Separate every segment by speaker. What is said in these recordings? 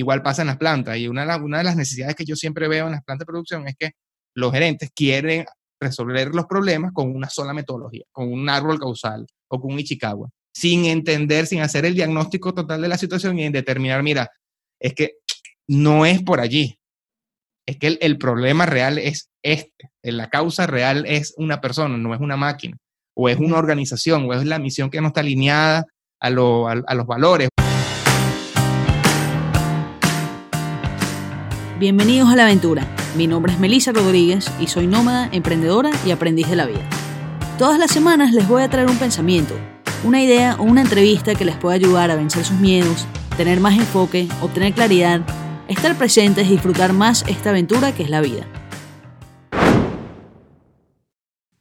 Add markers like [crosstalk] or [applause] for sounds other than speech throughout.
Speaker 1: Igual pasa en las plantas y una de, las, una de las necesidades que yo siempre veo en las plantas de producción es que los gerentes quieren resolver los problemas con una sola metodología, con un árbol causal o con un Ichikawa, sin entender, sin hacer el diagnóstico total de la situación y determinar, mira, es que no es por allí, es que el, problema real es este, la causa real es una persona, no es una máquina, o es una organización, o es la misión que no está alineada a, a los valores.
Speaker 2: Bienvenidos a la aventura. Mi nombre es Melissa Rodríguez y soy nómada, emprendedora y aprendiz de la vida. Todas las semanas les voy a traer un pensamiento, una idea o una entrevista que les pueda ayudar a vencer sus miedos, tener más enfoque, obtener claridad, estar presentes y disfrutar más esta aventura que es la vida.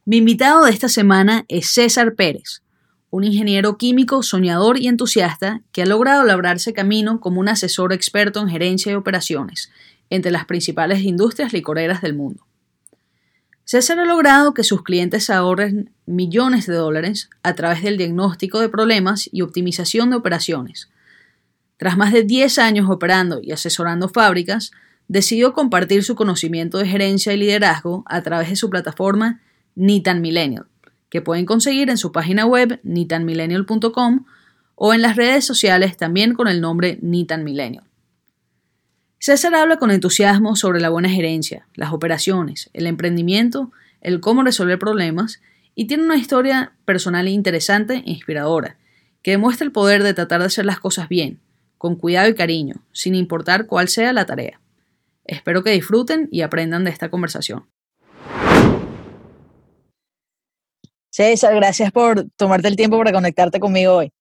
Speaker 2: Mi invitado de esta semana es César Pérez, un ingeniero químico soñador y entusiasta que ha logrado labrarse camino como un asesor experto en gerencia y operaciones entre las principales industrias licoreras del mundo. César ha logrado que sus clientes ahorren millones de dólares a través del diagnóstico de problemas y optimización de operaciones. Tras más de 10 años operando y asesorando fábricas, decidió compartir su conocimiento de gerencia y liderazgo a través de su plataforma Nitan Millennial, que pueden conseguir en su página web nitanmillennial.com o en las redes sociales también con el nombre Nitan Millennial. César habla con entusiasmo sobre la buena gerencia, las operaciones, el emprendimiento, el cómo resolver problemas y tiene una historia personal interesante e inspiradora, que demuestra el poder de tratar de hacer las cosas bien, con cuidado y cariño, sin importar cuál sea la tarea. Espero que disfruten y aprendan de esta conversación. César, gracias por tomarte el tiempo para conectarte conmigo hoy.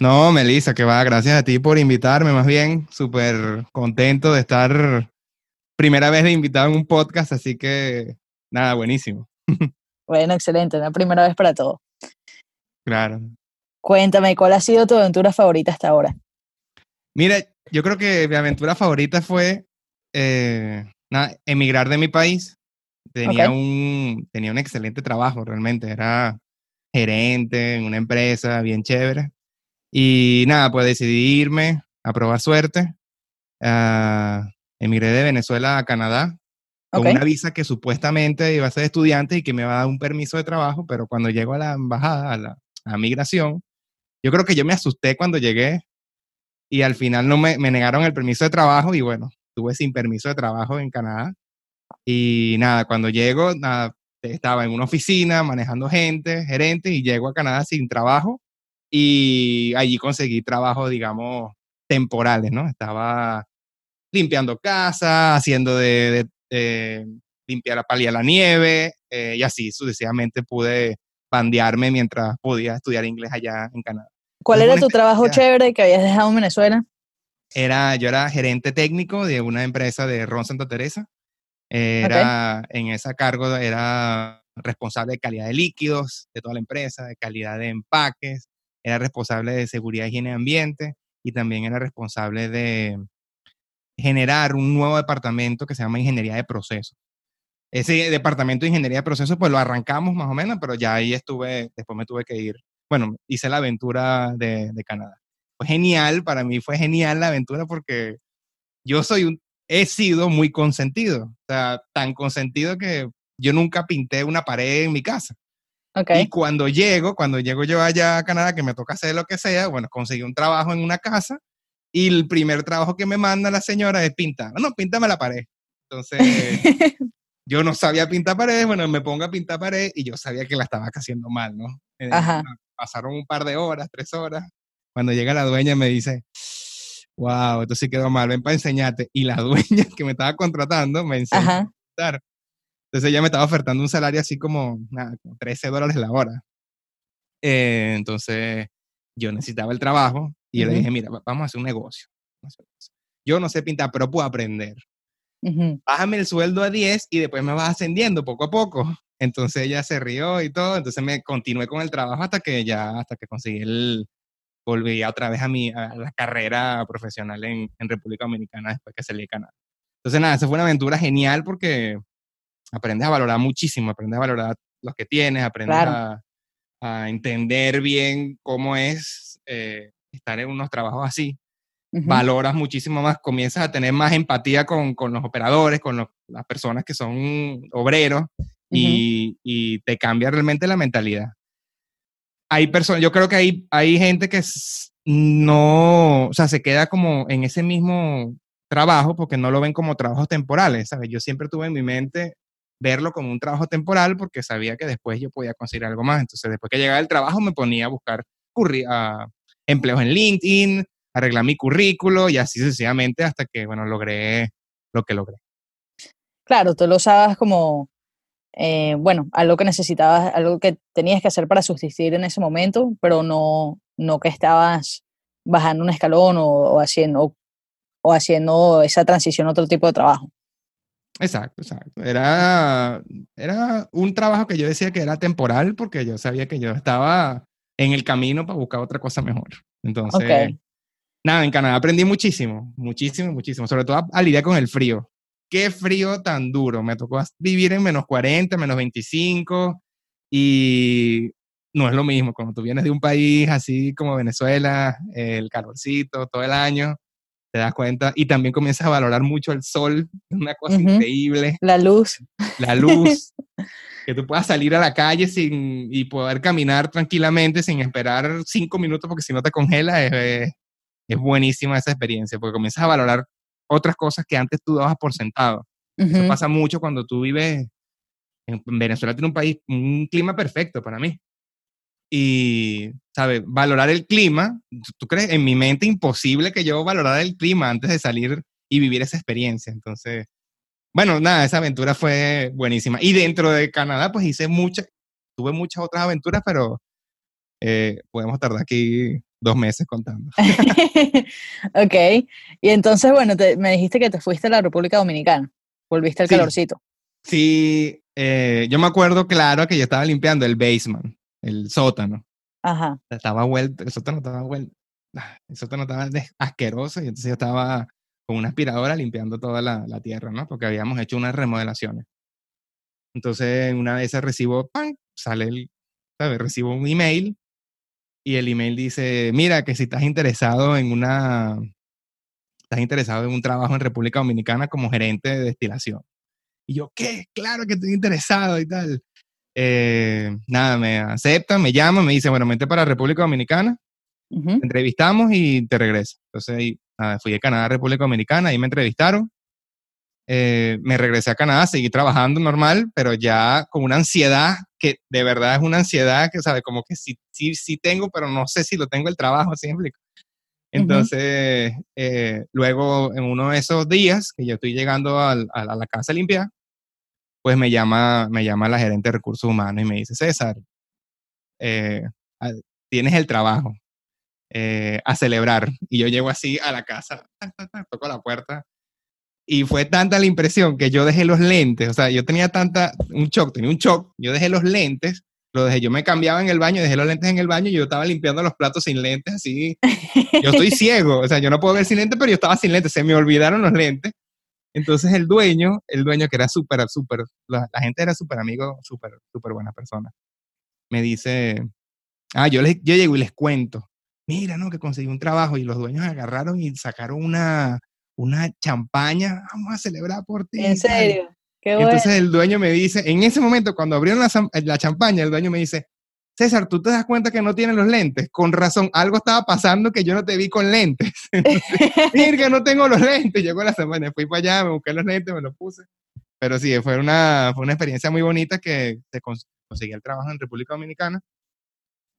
Speaker 1: No, Melissa, que va, gracias a ti por invitarme, más bien, súper contento de estar primera vez de invitado en un podcast, así que nada, buenísimo.
Speaker 2: Bueno, excelente, una primera vez para todo.
Speaker 1: Claro.
Speaker 2: Cuéntame, ¿cuál ha sido tu aventura favorita hasta ahora?
Speaker 1: Mira, yo creo que mi aventura favorita fue eh, emigrar de mi país. Tenía, un, tenía un excelente trabajo, realmente. Era gerente en una empresa bien chévere. Y nada, pues decidí irme a probar suerte. Uh, emigré de Venezuela a Canadá con una visa que supuestamente iba a ser estudiante y que me va a dar un permiso de trabajo, pero cuando llego a la embajada, a la migración, yo creo que yo me asusté cuando llegué y al final no me, me negaron el permiso de trabajo y bueno, estuve sin permiso de trabajo en Canadá. Y nada, cuando llego, nada, estaba en una oficina manejando gente, gerente, y llego a Canadá sin trabajo y allí conseguí trabajo, digamos, temporales, ¿no? Estaba limpiando casa, haciendo de, limpiar, paliar la nieve eh, y así sucesivamente pude bandearme mientras podía estudiar inglés allá en Canadá.
Speaker 2: ¿Cuál era tu trabajo chévere que habías dejado en Venezuela?
Speaker 1: Era, yo era gerente técnico de una empresa de Ron Santa Teresa. Era, en ese cargo era responsable de calidad de líquidos de toda la empresa, de calidad de empaques, era responsable de seguridad, higiene y ambiente y también era responsable de generar un nuevo departamento que se llama Ingeniería de Procesos. Ese departamento de Ingeniería de Procesos, pues lo arrancamos más o menos, pero ya ahí estuve, después me tuve que ir. Bueno, hice la aventura de, Canadá. Genial, para mí fue genial la aventura porque yo soy un, he sido muy consentido, o sea, tan consentido que yo nunca pinté una pared en mi casa. Y cuando llego, cuando llego yo allá a Canadá, que me toca hacer lo que sea, bueno, conseguí un trabajo en una casa y el primer trabajo que me manda la señora es pintar. No, no, píntame la pared. Entonces, [laughs] yo no sabía pintar paredes, bueno, me pongo a pintar pared y yo sabía que la estaba haciendo mal, ¿no? Eh, pasaron un par de horas, tres horas. Cuando llega la dueña me dice, wow, esto sí quedó mal, ven para enseñarte. Y la [laughs] dueña que me estaba contratando me enseñó a pintar. Entonces ella me estaba ofertando un salario así como, nada, 13 dólares la hora. Eh, entonces yo necesitaba el trabajo y yo le dije, mira, vamos a hacer un negocio. Yo no sé pintar, pero puedo aprender. Bájame el sueldo a 10 y después me vas ascendiendo poco a poco. Entonces ella se rió y todo, entonces me continué con el trabajo hasta que ya, hasta que conseguí el, volví otra vez a mi, a la carrera profesional en, en República Dominicana después que salí de Canadá. Entonces nada, esa fue una aventura genial porque aprendes a valorar muchísimo, aprendes a valorar los que tienes, aprendes a, entender bien cómo es eh, estar en unos trabajos así. valoras muchísimo más, comienzas a tener más empatía con, con los operadores, con las personas que son obreros y, y, te cambia realmente la mentalidad. Hay personas, yo creo que hay, hay gente que no, o sea, se queda como en ese mismo trabajo porque no lo ven como trabajos temporales, ¿sabes? Yo siempre tuve en mi mente verlo como un trabajo temporal porque sabía que después yo podía conseguir algo más. Entonces, después que llegaba el trabajo, me ponía a buscar a empleos en LinkedIn, arreglar mi currículo y así sucesivamente hasta que, bueno, logré lo que logré.
Speaker 2: Claro, tú lo usabas como, eh, bueno, algo que necesitabas, algo que tenías que hacer para subsistir en ese momento, pero no, no que estabas bajando un escalón o, haciendo, o haciendo esa transición a otro tipo de trabajo.
Speaker 1: Exacto, exacto. Era, era un trabajo que yo decía que era temporal porque yo sabía que yo estaba en el camino para buscar otra cosa mejor. Entonces, nada, en Canadá aprendí muchísimo, muchísimo, muchísimo, sobre todo a, lidiar con el frío. Qué frío tan duro. Me tocó vivir en menos 40, menos 25 y no es lo mismo cuando tú vienes de un país así como Venezuela, el calorcito todo el año, te das cuenta y también comienzas a valorar mucho el sol, una cosa increíble.
Speaker 2: La luz.
Speaker 1: La luz. [laughs] que tú puedas salir a la calle sin, y poder caminar tranquilamente sin esperar cinco minutos porque si no te congela, es, es buenísima esa experiencia, porque comienzas a valorar otras cosas que antes tú dabas por sentado. Eso pasa mucho cuando tú vives en Venezuela, tiene un país, un clima perfecto para mí. Y, ¿sabes? Valorar el clima, ¿tú crees? En mi mente imposible que yo valorara el clima antes de salir y vivir esa experiencia. Entonces, bueno, nada, esa aventura fue buenísima. Y dentro de Canadá, pues hice muchas, tuve muchas otras aventuras, pero eh, podemos tardar aquí dos meses contando. [laughs]
Speaker 2: ok. Y entonces, bueno, me dijiste que te fuiste a la República Dominicana. Volviste al calorcito.
Speaker 1: Sí, eh, yo me acuerdo claro que yo estaba limpiando el basement, el sótano.
Speaker 2: Ajá.
Speaker 1: Estaba vuelto, el sótano estaba vuelto, ah, el sótano estaba asqueroso y entonces yo estaba con una aspiradora limpiando toda la, la, tierra, ¿no? Porque habíamos hecho unas remodelaciones. Entonces, una vez recibo, ¡pam! sale el, ¿sabes? Recibo un email y el email dice, mira, que si estás interesado en una, estás interesado en un trabajo en República Dominicana como gerente de destilación. Y yo, ¿qué? Claro que estoy interesado y tal. Eh, nada, me aceptan, me llaman, me dicen, bueno, vente para República Dominicana, entrevistamos y te regreso. Entonces, fui a Canadá, República Dominicana, ahí me entrevistaron. Eh, me regresé a Canadá, seguí trabajando normal, pero ya con una ansiedad que de verdad es una ansiedad que, ¿sabe? Como que sí, sí, sí tengo, pero no sé si lo tengo el trabajo, ¿sí me explico? Entonces, eh, luego en uno de esos días que yo estoy llegando a, la casa a limpiar, pues me llama, me llama la gerente de recursos humanos y me dice, César, eh, tienes el trabajo, eh, a celebrar. Y yo llego así a la casa, toco la puerta. Y fue tanta la impresión que yo dejé los lentes, o sea, yo tenía tanta, un shock, tenía un shock, yo dejé los lentes, lo dejé, yo me cambiaba en el baño, dejé los lentes en el baño y yo estaba limpiando los platos sin lentes, así. Yo estoy [laughs] ciego, o sea, yo no puedo ver sin lentes, pero yo estaba sin lentes, se me olvidaron los lentes. Entonces el dueño, el dueño que era súper, súper, la, gente era súper amigo, súper, súper buena persona, me dice, ah, yo, les, yo llego y les cuento, mira, no, que conseguí un trabajo y los dueños agarraron y sacaron una, una champaña, vamos a celebrar por ti.
Speaker 2: ¿En serio?
Speaker 1: Qué bueno. Entonces el dueño me dice, en ese momento cuando abrieron la, la champaña, el dueño me dice, César, ¿tú te das cuenta que no tienes los lentes? Con razón, algo estaba pasando que yo no te vi con lentes. [laughs] Mira que no tengo los lentes. Llegó la semana, fui para allá, me busqué los lentes, me los puse. Pero sí, fue una, fue una experiencia muy bonita que se conseguí el trabajo en República Dominicana.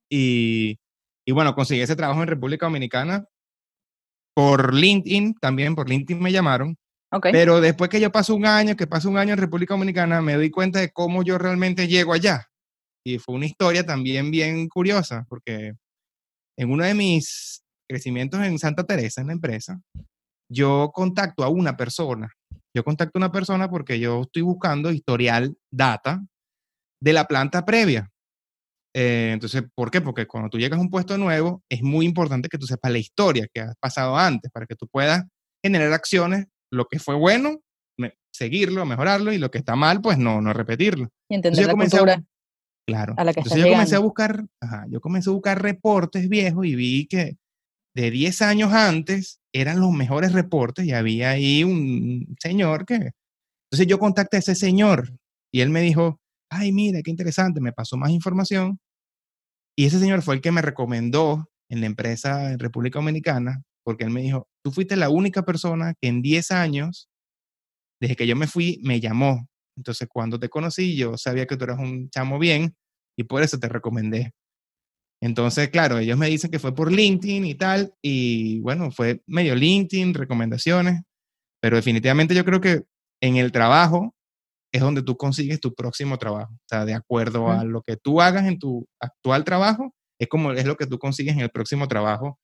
Speaker 1: Y, y bueno, conseguí ese trabajo en República Dominicana por LinkedIn, también por LinkedIn me llamaron. Pero después que yo paso un año, que paso un año en República Dominicana, me doy cuenta de cómo yo realmente llego allá. Y fue una historia también bien curiosa, porque en uno de mis crecimientos en Santa Teresa, en la empresa, yo contacto a una persona. Yo contacto a una persona porque yo estoy buscando historial data de la planta previa. Eh, entonces, ¿por qué? Porque cuando tú llegas a un puesto nuevo, es muy importante que tú sepas la historia que has pasado antes para que tú puedas generar acciones, lo que fue bueno, seguirlo, mejorarlo y lo que está mal, pues no, no repetirlo.
Speaker 2: Y entender la cultura.
Speaker 1: Claro. Entonces yo comencé a buscar, yo comencé a buscar reportes viejos y vi que de 10 años antes eran los mejores reportes y había ahí un señor que... Entonces yo contacté a ese señor y él me dijo, ay, mira, qué interesante, me pasó más información. Y ese señor fue el que me recomendó en la empresa en República Dominicana, porque él me dijo, tú fuiste la única persona que en 10 años, desde que yo me fui, me llamó. Entonces, cuando te conocí, yo sabía que tú eras un chamo bien y por eso te recomendé. Entonces, claro, ellos me dicen que fue por LinkedIn y tal, y bueno, fue medio LinkedIn, recomendaciones, pero definitivamente yo creo que en el trabajo es donde tú consigues tu próximo trabajo. O sea, de acuerdo a lo que tú hagas en tu actual trabajo, es como es lo que tú consigues en el próximo trabajo.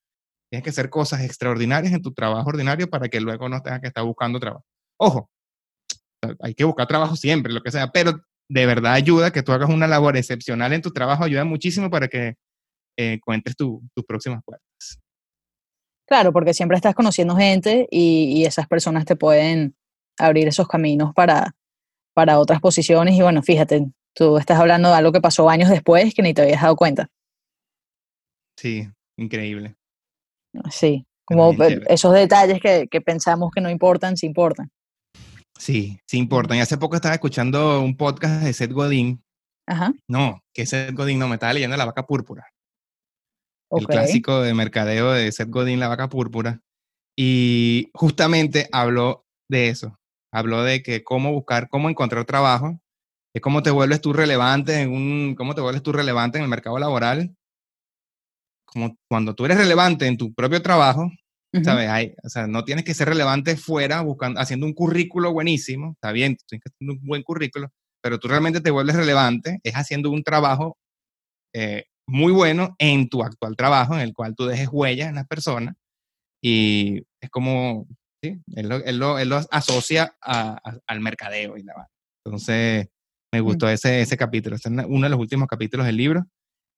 Speaker 1: Tienes que hacer cosas extraordinarias en tu trabajo ordinario para que luego no tengas que estar buscando trabajo. Ojo, hay que buscar trabajo siempre, lo que sea, pero de verdad ayuda que tú hagas una labor excepcional en tu trabajo, ayuda muchísimo para que eh, cuentes tus próximas puertas.
Speaker 2: Claro, porque siempre estás conociendo gente y, esas personas te pueden abrir esos caminos para, para otras posiciones. Y bueno, fíjate, tú estás hablando de algo que pasó años después que ni te habías dado cuenta.
Speaker 1: Sí, increíble.
Speaker 2: Sí, como esos detalles que, que, pensamos que no importan, sí importan.
Speaker 1: Sí, sí importan. Y hace poco estaba escuchando un podcast de Seth Godin. Ajá. No, que Seth Godin no, me estaba leyendo La Vaca Púrpura el clásico de mercadeo de Seth Godin, La Vaca Púrpura. Y justamente habló de eso. Habló de que cómo buscar, cómo encontrar trabajo, es cómo te vuelves tú relevante en un, cómo te vuelves tú relevante en el mercado laboral. Como cuando tú eres relevante en tu propio trabajo, ¿sabes? Hay, o sea, no tienes que ser relevante fuera buscando, haciendo un currículo buenísimo, está bien, tienes que hacer un buen currículo, pero tú realmente te vuelves relevante es haciendo un trabajo eh, muy bueno en tu actual trabajo, en el cual tú dejes huellas en las personas y es como, sí, él lo, él lo, asocia al mercadeo y la Entonces, me mm. gustó ese, ese capítulo, es uno de los últimos capítulos del libro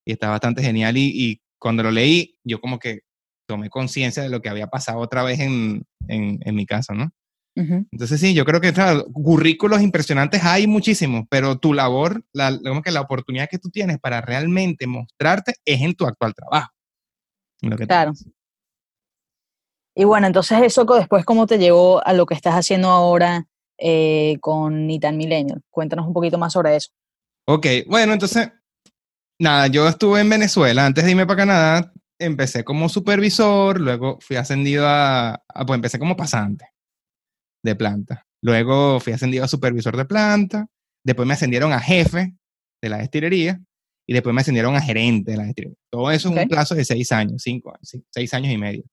Speaker 1: y está bastante genial y, y cuando lo leí, yo como que tomé conciencia de lo que había pasado otra vez en, en, en mi caso, ¿no? Entonces sí, yo creo que currículos impresionantes hay muchísimos, pero tu labor, la, que la oportunidad que tú tienes para realmente mostrarte es en tu actual trabajo.
Speaker 2: claro. Y bueno, entonces eso después, ¿cómo te llevó a lo que estás haciendo ahora eh, con Nitan Millennial? Cuéntanos un poquito más sobre eso.
Speaker 1: Ok, bueno, entonces, nada, yo estuve en Venezuela, antes de irme para Canadá, empecé como supervisor, luego fui ascendido a, a pues empecé como pasante de planta. Luego fui ascendido a supervisor de planta, después me ascendieron a jefe de la destilería y después me ascendieron a gerente de la destilería. Todo eso en un plazo de seis años, cinco seis años y medio.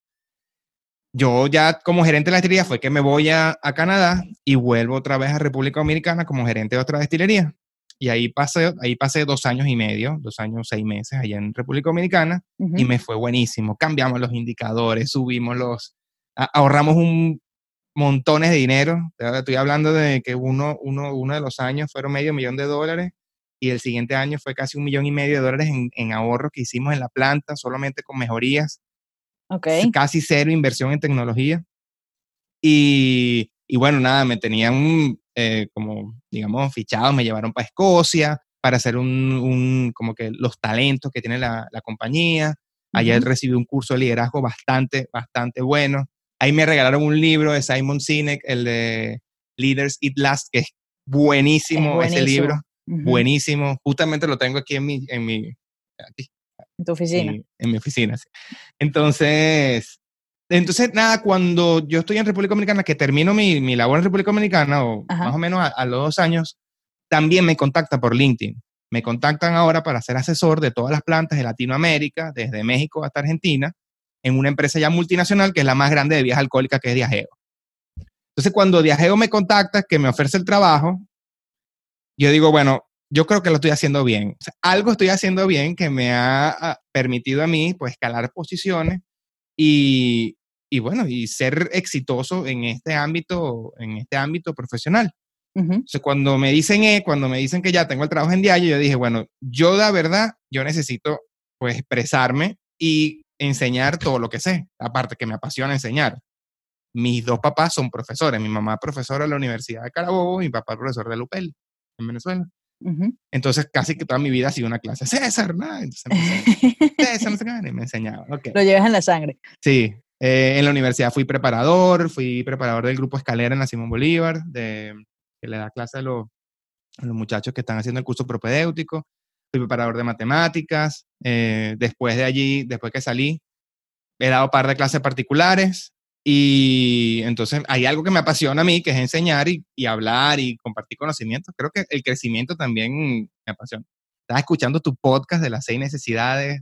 Speaker 1: Yo ya como gerente de la destilería fue que me voy a, Canadá y vuelvo otra vez a República Dominicana como gerente de otra destilería. Y ahí pasé, ahí pasé dos años y medio, dos años, seis meses allá en República Dominicana y me fue buenísimo. Cambiamos los indicadores, subimos los, ahorramos un montones de dinero. Estoy hablando de que uno, uno, uno de los años fueron medio millón de dólares y el siguiente año fue casi un millón y medio de dólares en, en ahorros que hicimos en la planta, solamente con mejorías.
Speaker 2: Okay.
Speaker 1: Casi cero inversión en tecnología. Y, y bueno, nada, me tenían eh, como, digamos, fichados, me llevaron para Escocia para hacer un, un, como que los talentos que tiene la, la compañía. Ayer recibí un curso de liderazgo bastante, bastante bueno. Ahí me regalaron un libro de Simon Sinek, el de Leaders Eat Last, que es buenísimo, ese libro. Buenísimo. Justamente lo tengo aquí en mi, en mi,
Speaker 2: en tu oficina.
Speaker 1: En, mi oficina, sí. Entonces, entonces, nada, cuando yo estoy en República Dominicana, que termino mi, mi labor en República Dominicana, o más o menos a, los dos años, también me contacta por LinkedIn. Me contactan ahora para ser asesor de todas las plantas de Latinoamérica, desde México hasta Argentina, en una empresa ya multinacional que es la más grande de vías alcohólicas, que es Diageo. Entonces, cuando Diageo me contacta, que me ofrece el trabajo, yo digo, bueno, yo creo que lo estoy haciendo bien. algo estoy haciendo bien que me ha permitido a mí, pues, escalar posiciones y, y, bueno, y ser exitoso en este ámbito, en este ámbito profesional. Entonces, cuando me dicen, eh, cuando me dicen que ya tengo el trabajo en Diageo, yo dije, bueno, yo la verdad, yo necesito, pues, expresarme y enseñar todo lo que sé, aparte que me apasiona enseñar. Mis dos papás son profesores, mi mamá es profesora de la Universidad de Carabobo, mi papá es profesor de Lupel, en Venezuela. Entonces, casi que toda mi vida ha sido una clase. César, ¿no? Entonces, [laughs] César, no sé qué, y me enseñaba.
Speaker 2: Lo llevas en la sangre.
Speaker 1: Sí. Eh, en la universidad fui preparador, fui preparador del grupo Escalera en la Simón Bolívar, de, que le da clase a los, a los muchachos que están haciendo el curso propedéutico. Fui preparador de matemáticas. Eh, después de allí, después que salí, he dado un par de clases particulares. Y entonces hay algo que me apasiona a mí, que es enseñar y, y hablar y compartir conocimientos. Creo que el crecimiento también me apasiona. Estaba escuchando tu podcast de las seis necesidades,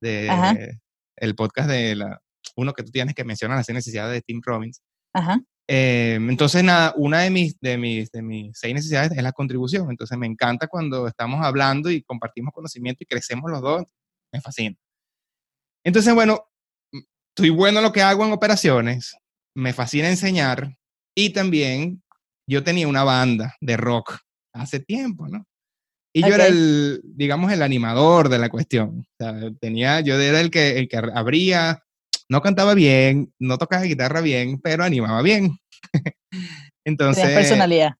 Speaker 1: de, el podcast de la, uno que tú tienes que mencionar, las seis necesidades de Tim Robbins.
Speaker 2: Ajá.
Speaker 1: Eh, entonces, nada, una de mis, de, mis, de mis seis necesidades es la contribución. Entonces, me encanta cuando estamos hablando y compartimos conocimiento y crecemos los dos. Me fascina. Entonces, bueno, estoy bueno en lo que hago en operaciones, me fascina enseñar y también yo tenía una banda de rock hace tiempo, ¿no? Y yo era el, digamos, el animador de la cuestión. O sea, tenía, yo era el que, el que abría, no cantaba bien, no tocaba guitarra bien, pero animaba bien. [laughs] Entonces...
Speaker 2: Tienes personalidad.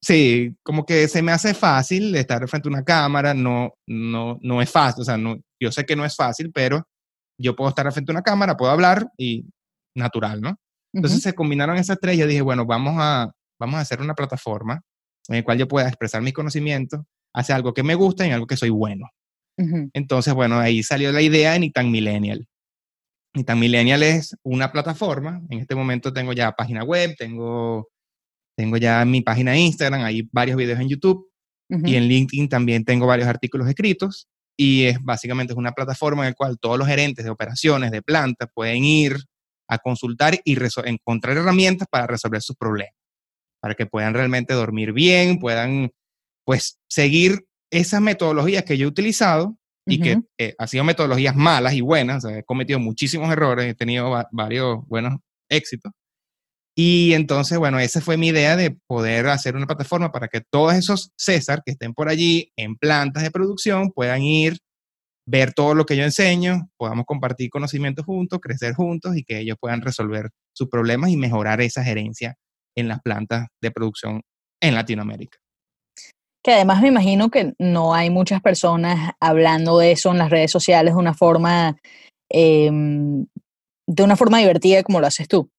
Speaker 1: Sí, como que se me hace fácil estar frente a una cámara, no, no, no es fácil, o sea, no, yo sé que no es fácil, pero yo puedo estar frente a una cámara, puedo hablar y natural, ¿no? Entonces se combinaron esas tres, yo dije, bueno, vamos a, vamos a hacer una plataforma en la cual yo pueda expresar mis conocimientos hacer algo que me gusta y algo que soy bueno. Entonces, bueno, ahí salió la idea de Nitan Millennial. Nitan Millennial es una plataforma, en este momento tengo ya página web, tengo, tengo ya mi página de Instagram, hay varios videos en YouTube y en LinkedIn también tengo varios artículos escritos y es básicamente es una plataforma en la cual todos los gerentes de operaciones, de planta, pueden ir a consultar y encontrar herramientas para resolver sus problemas, para que puedan realmente dormir bien, puedan pues seguir esas metodologías que yo he utilizado y que eh, han sido metodologías malas y buenas, he cometido muchísimos errores, he tenido varios buenos éxitos. Y entonces, bueno, esa fue mi idea de poder hacer una plataforma para que todos esos César que estén por allí en plantas de producción puedan ir, ver todo lo que yo enseño, podamos compartir conocimientos juntos, crecer juntos y que ellos puedan resolver sus problemas y mejorar esa gerencia en las plantas de producción en Latinoamérica.
Speaker 2: Que además me imagino que no hay muchas personas hablando de eso en las redes sociales de una forma, em, de una forma divertida como lo haces tú.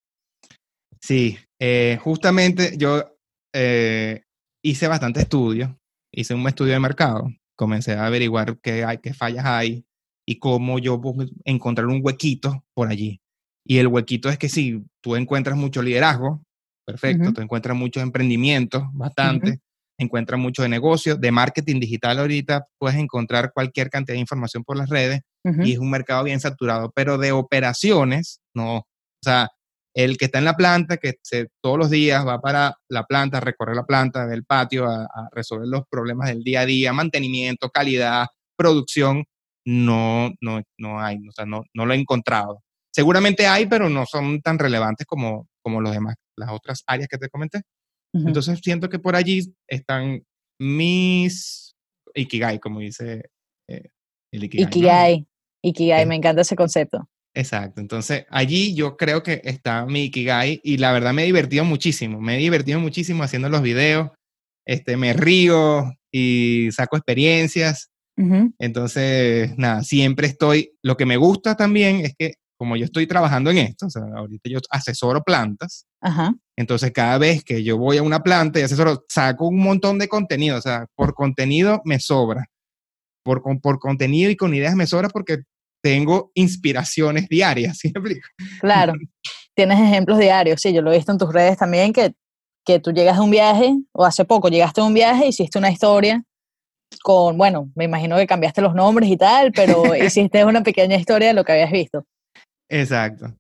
Speaker 1: Sí, eh, justamente yo eh, hice bastante estudio, hice un estudio de mercado, comencé a averiguar qué, hay, qué fallas hay y cómo yo puedo encontrar un huequito por allí. Y el huequito es que si tú encuentras mucho liderazgo, perfecto, tú encuentras muchos emprendimientos, bastante, encuentras mucho de negocio, de marketing digital ahorita puedes encontrar cualquier cantidad de información por las redes y es un mercado bien saturado, pero de operaciones, no. O sea, el que está en la planta, que se, todos los días va para la planta, recorrer la planta, del patio, a, resolver los problemas del día a día, mantenimiento, calidad, producción, no, no, no hay, o sea, no, no lo he encontrado. Seguramente hay, pero no son tan relevantes como, como los demás, las otras áreas que te comenté. Entonces siento que por allí están mis Ikigai, como dice eh, el Ikigai.
Speaker 2: Ikigai, Ikigai, me encanta ese concepto.
Speaker 1: Exacto. Entonces, allí yo creo que está mi Ikigai y la verdad me he divertido muchísimo. Me he divertido muchísimo haciendo los videos. Este, me río y saco experiencias. Entonces, nada, siempre estoy. Lo que me gusta también es que, como yo estoy trabajando en esto, o sea, ahorita yo asesoro plantas. Entonces, cada vez que yo voy a una planta y asesoro, saco un montón de contenido. O sea, por contenido me sobra. Por, por contenido y con ideas me sobra porque tengo inspiraciones diarias, [laughs] ¿sí me explico?
Speaker 2: Claro, tienes ejemplos diarios, sí, yo lo he visto en tus redes también, que, que tú llegas de un viaje, o hace poco llegaste de un viaje, hiciste una historia con, bueno, me imagino que cambiaste los nombres y tal, pero [laughs] hiciste una pequeña historia de lo que habías visto.
Speaker 1: Exacto.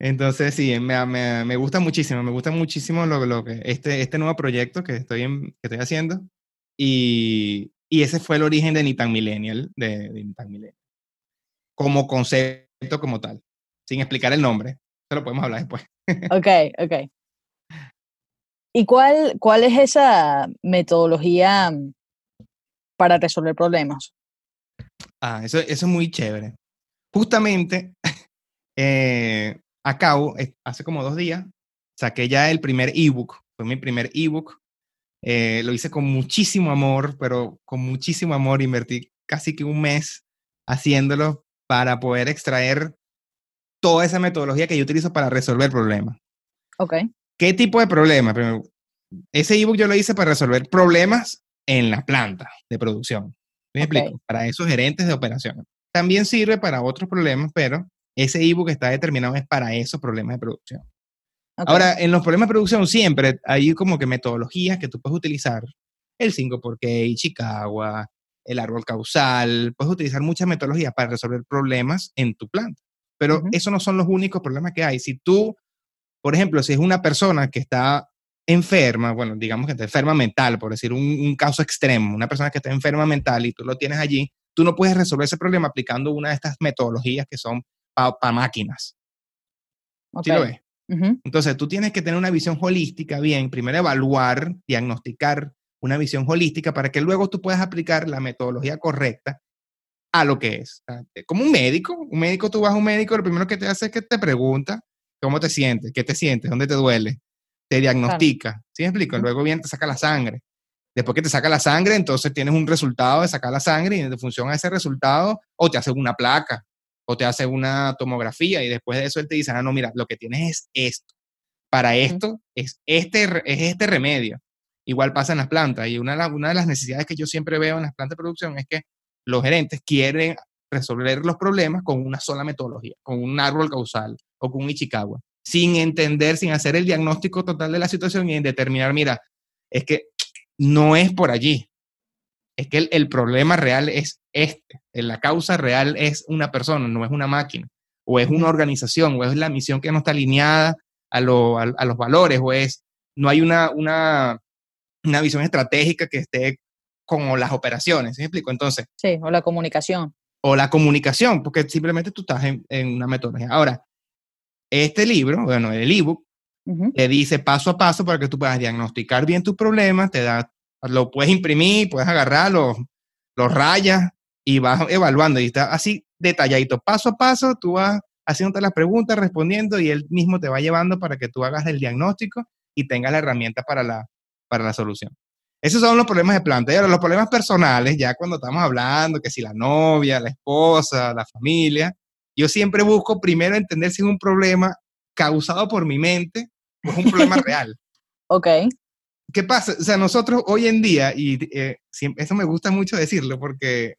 Speaker 1: Entonces, sí, me, me, me gusta muchísimo, me gusta muchísimo lo, lo que, este, este nuevo proyecto que estoy, en, que estoy haciendo. Y, y, ese fue el origen de Nitan Millennial, de, de Nitan Millennial como concepto como tal, sin explicar el nombre. Eso lo podemos hablar después. [laughs]
Speaker 2: ok, ok. ¿Y cuál, cuál es esa metodología mm, para resolver problemas?
Speaker 1: Ah, eso, eso es muy chévere. Justamente, [laughs] eh, acabo, hace como dos días, saqué ya el primer ebook. Fue mi primer ebook Eh, lo hice con muchísimo amor, pero con muchísimo amor. Invertí casi que un mes haciéndolo para poder extraer toda esa metodología que yo utilizo para resolver problemas.
Speaker 2: Ok.
Speaker 1: ¿Qué tipo de problemas? ese ebook yo lo hice para resolver problemas en la planta de producción. ¿Me explico? Para esos gerentes de operaciones. También sirve para otros problemas, pero ese ebook está determinado es para esos problemas de producción. Ahora, en los problemas de producción siempre hay como que metodologías que tú puedes utilizar. El 5x Chicago, el árbol causal, puedes utilizar muchas metodologías para resolver problemas en tu planta. Pero esos no son los únicos problemas que hay. Si tú, por ejemplo, si es una persona que está enferma, bueno, digamos que está enferma mental, por decir un, caso extremo, una persona que está enferma mental y tú lo tienes allí, tú no puedes resolver ese problema aplicando una de estas metodologías que son para máquinas. ¿Sí lo ves? Entonces, tú tienes que tener una visión holística, bien, primero evaluar, diagnosticar una visión holística para que luego tú puedas aplicar la metodología correcta a lo que es. Como un médico, un médico, tú vas a un médico, lo primero que te hace es que te pregunta cómo te sientes, qué te sientes, dónde te duele, te diagnostica, ¿sí me explico? Luego viene, te saca la sangre. Después que te saca la sangre, entonces tienes un resultado de sacar la sangre y en función a ese resultado, o te hace una placa, o te hace una tomografía y después de eso él te dice, ah, no, mira, lo que tienes es esto. Para esto es este, es este remedio. Igual pasa en las plantas y una, una de las necesidades que yo siempre veo en las plantas de producción es que los gerentes quieren resolver los problemas con una sola metodología, con un árbol causal o con un Ichikawa, sin entender, sin hacer el diagnóstico total de la situación y determinar, mira, es que no es por allí, es que el, problema real es este, la causa real es una persona, no es una máquina, o es una organización, o es la misión que no está alineada a, los valores, o es, no hay una, una, una visión estratégica que esté como las operaciones, ¿sí me explico? Entonces.
Speaker 2: Sí, o la comunicación.
Speaker 1: O la comunicación, porque simplemente tú estás en, una metodología. Ahora, este libro, bueno, el ebook, te dice paso a paso para que tú puedas diagnosticar bien tus problemas, te da, lo puedes imprimir, puedes agarrarlo, los rayas y vas evaluando y está así detalladito, paso a paso, tú vas haciéndote las preguntas, respondiendo y él mismo te va llevando para que tú hagas el diagnóstico y tengas la herramienta para la, para la solución. Esos son los problemas de planta. Y ahora, los problemas personales, ya cuando estamos hablando, que si la novia, la esposa, la familia, yo siempre busco primero entender si es un problema causado por mi mente o es un problema [laughs] real.
Speaker 2: Ok.
Speaker 1: ¿Qué pasa? O sea, nosotros hoy en día, y eh, eso me gusta mucho decirlo porque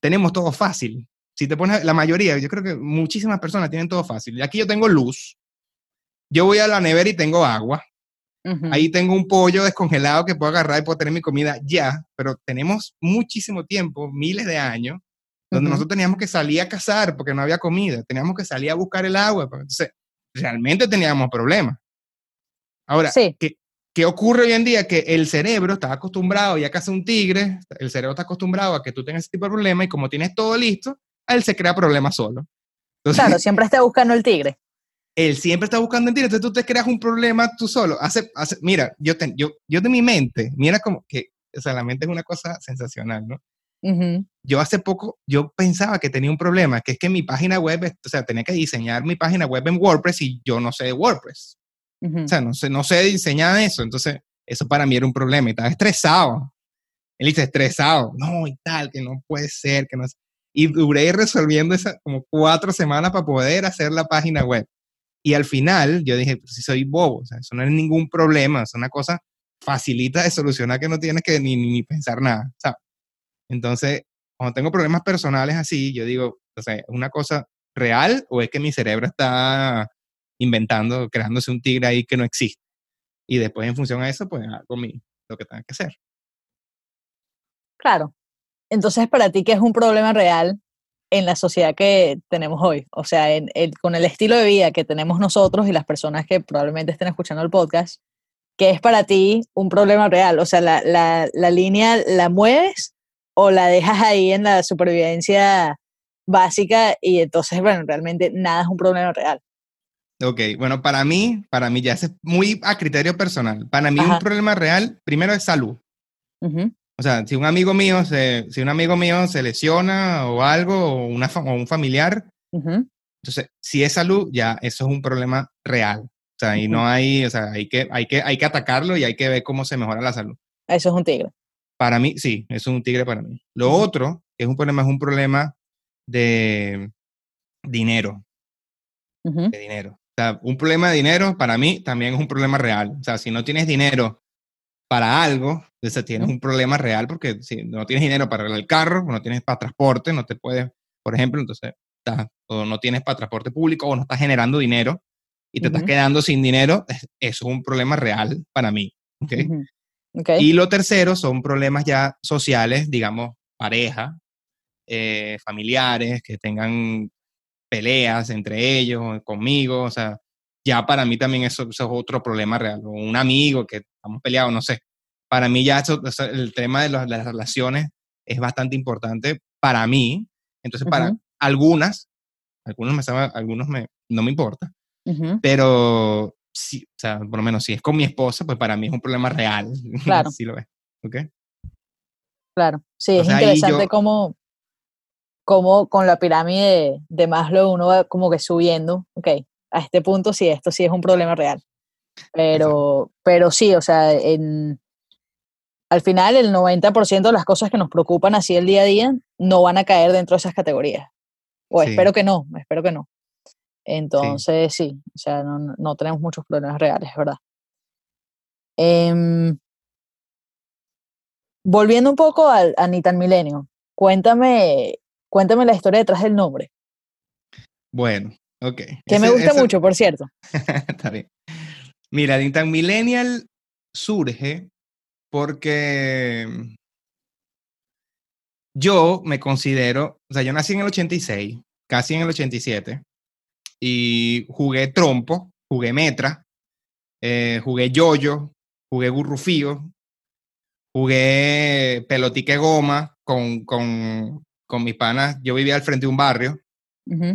Speaker 1: tenemos todo fácil. Si te pones, la mayoría, yo creo que muchísimas personas tienen todo fácil. Y aquí yo tengo luz, yo voy a la nevera y tengo agua, Ahí tengo un pollo descongelado que puedo agarrar y puedo tener mi comida ya, pero tenemos muchísimo tiempo, miles de años, donde nosotros teníamos que salir a cazar porque no había comida, teníamos que salir a buscar el agua. Pues, entonces, realmente teníamos problemas. Ahora, ¿qué, ¿qué, ocurre hoy en día? Que el cerebro está acostumbrado ya a cazar un tigre, el cerebro está acostumbrado a que tú tengas ese tipo de problema y como tienes todo listo, él se crea problemas solo.
Speaker 2: claro, siempre está buscando el tigre
Speaker 1: él siempre está buscando ti, entonces tú te creas un problema tú solo. Hace, hace, mira, yo, yo, yo de mi mente, mira como que, o sea, la mente es una cosa sensacional, ¿no? Yo hace poco, yo pensaba que tenía un problema, que es que mi página web, o sea, tenía que diseñar mi página web en WordPress y yo no sé de WordPress. O sea, no sé, no sé diseñar eso, entonces eso para mí era un problema y estaba estresado. Él dice, estresado, no, y tal, que no puede ser, que no Y duré resolviendo esa como cuatro semanas para poder hacer la página web. Y al final yo dije, pues si soy bobo, o sea, eso no es ningún problema, es una cosa facilita de solucionar que no tienes que ni, ni pensar nada, ¿sabes? Entonces, cuando tengo problemas personales así, yo digo, o sea, ¿es una cosa real o es que mi cerebro está inventando, creándose un tigre ahí que no existe? Y después, en función a eso, pues hago mi, lo que tenga que hacer.
Speaker 2: Claro. Entonces, para ti, ¿qué es un problema real? en la sociedad que tenemos hoy, o sea, en, con el estilo de vida que tenemos nosotros y las personas que probablemente estén escuchando el podcast, ¿qué es para ti un problema real? O sea, la, la, la línea la mueves o la dejas ahí en la supervivencia básica y entonces, bueno, realmente nada es un problema real.
Speaker 1: Ok, bueno, para mí, para mí ya es muy a criterio personal. Para mí un problema real, primero es salud. O sea, si un amigo mío se, si un amigo mío se lesiona o algo, o, una, o un familiar, entonces, si es salud, ya eso es un problema real. O sea, y no hay, o sea, hay que, hay, que, hay que atacarlo y hay que ver cómo se mejora la salud.
Speaker 2: Eso es un tigre.
Speaker 1: Para mí, sí, eso es un tigre para mí. Lo otro, que es un problema, es un problema de dinero. De dinero. O sea, un problema de dinero para mí también es un problema real. O sea, si no tienes dinero para algo, entonces tienes un problema real porque si no tienes dinero para el carro, no tienes para transporte, no te puedes, por ejemplo, entonces o no tienes para transporte público o no estás generando dinero y te estás quedando sin dinero, eso es un problema real para mí. ¿okay? Y lo tercero son problemas ya sociales, digamos, pareja, eh, familiares, que tengan peleas entre ellos, conmigo, o sea, ya para mí también eso, es otro problema real, o un amigo que estamos peleados, no sé. Para mí ya el tema de, las relaciones es bastante importante para mí, entonces para algunas, algunos me saben, algunos me, no me importa, pero sí, o sea, por lo menos si es con mi esposa, pues para mí es un problema real. [laughs]
Speaker 2: Claro.
Speaker 1: sí lo ves. ¿Ok?
Speaker 2: Claro. Sí, es interesante cómo, cómo con la pirámide de Maslow uno va como que subiendo, ok, a este punto sí, esto sí es un problema real. Pero, pero sí, o sea, en, al final el 90% de las cosas que nos preocupan así el día a día no van a caer dentro de esas categorías. O espero que no, espero que no. Entonces, sí, o sea, no, no, tenemos muchos problemas reales, ¿verdad? Em, volviendo un poco al, a Nitan Milenio, cuéntame, cuéntame la historia detrás del nombre.
Speaker 1: Bueno, ok.
Speaker 2: Que me gusta mucho, por cierto. [laughs]
Speaker 1: Está bien. Mira, Nitan Millennial surge porque yo me considero, o sea, yo nací en el 86, casi en el 87, y jugué trompo, jugué metra, eh, jugué yoyo, jugué gurrufío, jugué pelotique goma con, con, con mis panas. Yo vivía al frente de un barrio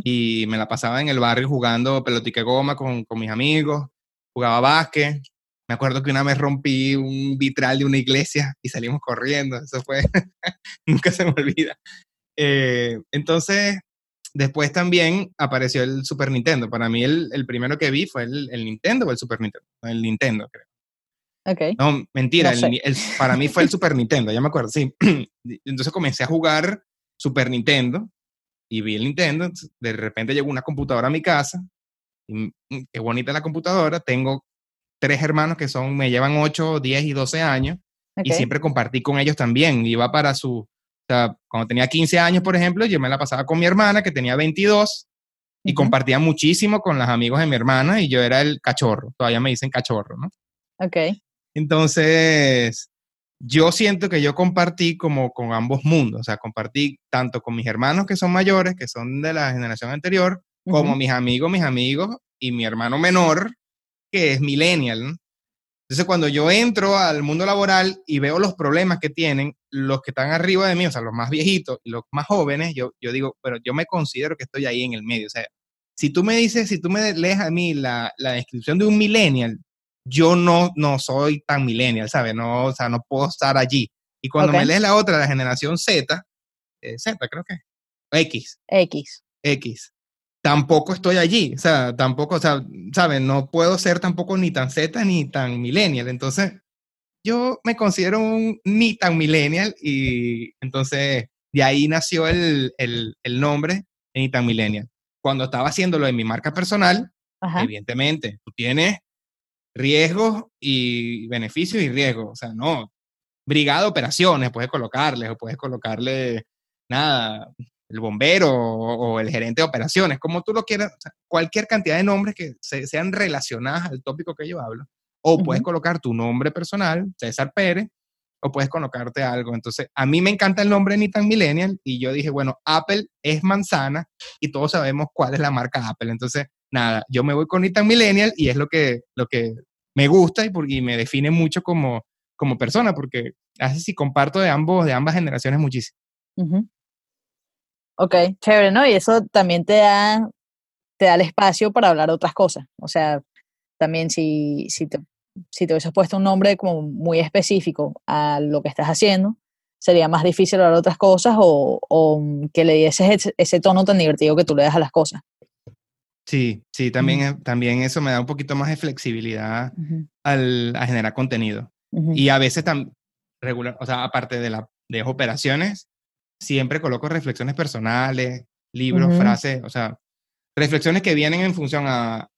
Speaker 1: y me la pasaba en el barrio jugando pelotique goma con, con mis amigos, jugaba básquet. Me acuerdo que una vez rompí un vitral de una iglesia y salimos corriendo. Eso fue, [laughs] nunca se me olvida. Eh, entonces, Después también apareció el Super Nintendo. Para mí el, el primero que vi fue el, el, Nintendo o el Super Nintendo. El Nintendo, creo.
Speaker 2: Okay.
Speaker 1: No, mentira. el, para mí fue el Super Nintendo, ya me acuerdo, sí. [clears throat] Entonces comencé a jugar Super Nintendo y vi el Nintendo. De repente llegó una computadora a mi casa. Y, mm, qué bonita la computadora. Tengo tres hermanos que son, me llevan 8, 10 y 12 años. Y siempre compartí con ellos también. Iba para su, sea, cuando tenía 15 años, por ejemplo, yo me la pasaba con mi hermana, que tenía 22, y compartía muchísimo con los amigos de mi hermana, y yo era el cachorro, todavía me dicen cachorro, ¿no?
Speaker 2: Ok.
Speaker 1: Entonces, yo siento que yo compartí como con ambos mundos, o sea, compartí tanto con mis hermanos que son mayores, que son de la generación anterior, como mis amigos, mis amigos, y mi hermano menor, que es millennial, ¿no? Entonces, cuando yo entro al mundo laboral y veo los problemas que tienen los que están arriba de mí, o sea, los más viejitos y los más jóvenes, yo, yo digo, pero yo me considero que estoy ahí en el medio. O sea, si tú me dices, si tú me lees a mí la, la descripción de un millennial, yo no, no soy tan millennial, ¿sabes? No, o sea, no puedo estar allí. Y cuando me lees la otra, la generación Z, eh, Z creo que, X.
Speaker 2: X.
Speaker 1: X tampoco estoy allí, o sea, tampoco, o sea, ¿saben? No puedo ser tampoco ni tan Z ni tan millennial, entonces yo me considero un ni tan millennial y entonces de ahí nació el, el, el nombre de ni tan millennial. Cuando estaba haciéndolo en mi marca personal, evidentemente, tú tienes riesgos y beneficios y riesgos, o sea, no, brigada de operaciones, puedes colocarles o puedes colocarle nada, el bombero o, el gerente de operaciones, como tú lo quieras, cualquier cantidad de nombres que sean relacionadas al tópico que yo hablo. O puedes colocar tu nombre personal, César Pérez, o puedes colocarte algo. Entonces, a mí me encanta el nombre Nitan Millennial y yo dije, bueno, Apple es manzana y todos sabemos cuál es la marca Apple. Entonces, nada, yo me voy con Nitan Millennial y es lo que, lo que me gusta y, porque, me define mucho como, como persona, porque así sí comparto de, ambos, de ambas generaciones muchísimo.
Speaker 2: Ok, chévere, ¿no? Y eso también te da, te da el espacio para hablar otras cosas. O sea, también si, si, te, si te hubieses puesto un nombre como muy específico a lo que estás haciendo, sería más difícil hablar otras cosas o, o que le dieses ese, tono tan divertido que tú le das a las cosas.
Speaker 1: Sí, sí, también, también eso me da un poquito más de flexibilidad al, a generar contenido. Y a veces también regular, o sea, aparte de las de operaciones, siempre coloco reflexiones personales, libros, frases, o sea, reflexiones que vienen en función a,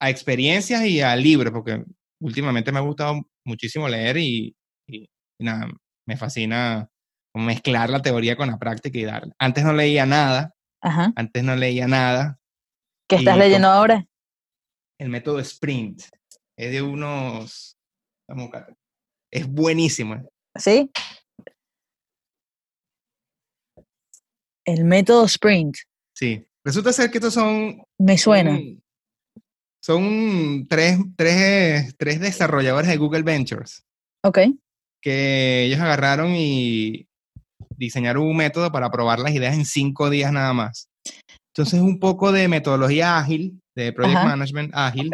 Speaker 1: a experiencias y a libros, porque últimamente me ha gustado muchísimo leer y, nada, me fascina mezclar la teoría con la práctica y darle. Antes no leía nada, antes no leía nada.
Speaker 2: ¿Qué estás leyendo ahora?
Speaker 1: El método Sprint. Es de unos... Es buenísimo.
Speaker 2: ¿Sí? El método Sprint.
Speaker 1: Sí. Resulta ser que estos son...
Speaker 2: Me suena.
Speaker 1: son tres, tres, tres desarrolladores de Google Ventures.
Speaker 2: Ok.
Speaker 1: Que ellos agarraron y diseñaron un método para probar las ideas en cinco días nada más. Entonces, un poco de metodología ágil, de project management ágil,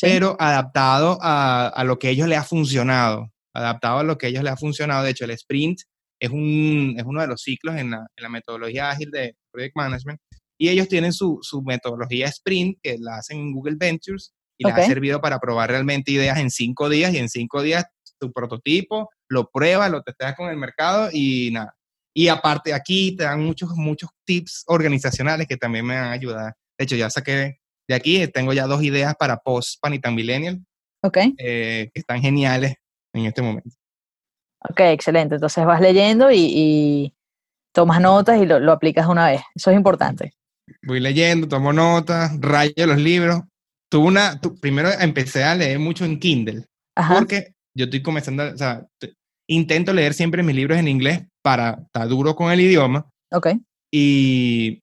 Speaker 1: pero adaptado a, a, lo que a ellos les ha funcionado. Adaptado a lo que a ellos les ha funcionado. De hecho, el sprint es, un, es uno de los ciclos en la, en la metodología ágil de project management. Y ellos tienen su, su metodología sprint, que la hacen en Google Ventures, y les ha servido para probar realmente ideas en cinco días, y en cinco días tu prototipo, lo pruebas, lo testeas con el mercado y nada. Y aparte aquí te dan muchos, muchos tips organizacionales que también me van a ayudar. De hecho, ya saqué de aquí, tengo ya dos ideas para post Panitan Millennial.
Speaker 2: Ok.
Speaker 1: Eh, que están geniales en este momento.
Speaker 2: Ok, excelente. Entonces vas leyendo y, tomas notas y lo, aplicas una vez. Eso es importante.
Speaker 1: Voy leyendo, tomo notas, rayo los libros. Tuve una, primero empecé a leer mucho en Kindle, porque yo estoy comenzando, o sea, intento leer siempre mis libros en inglés para estar duro con el idioma.
Speaker 2: Ok.
Speaker 1: Y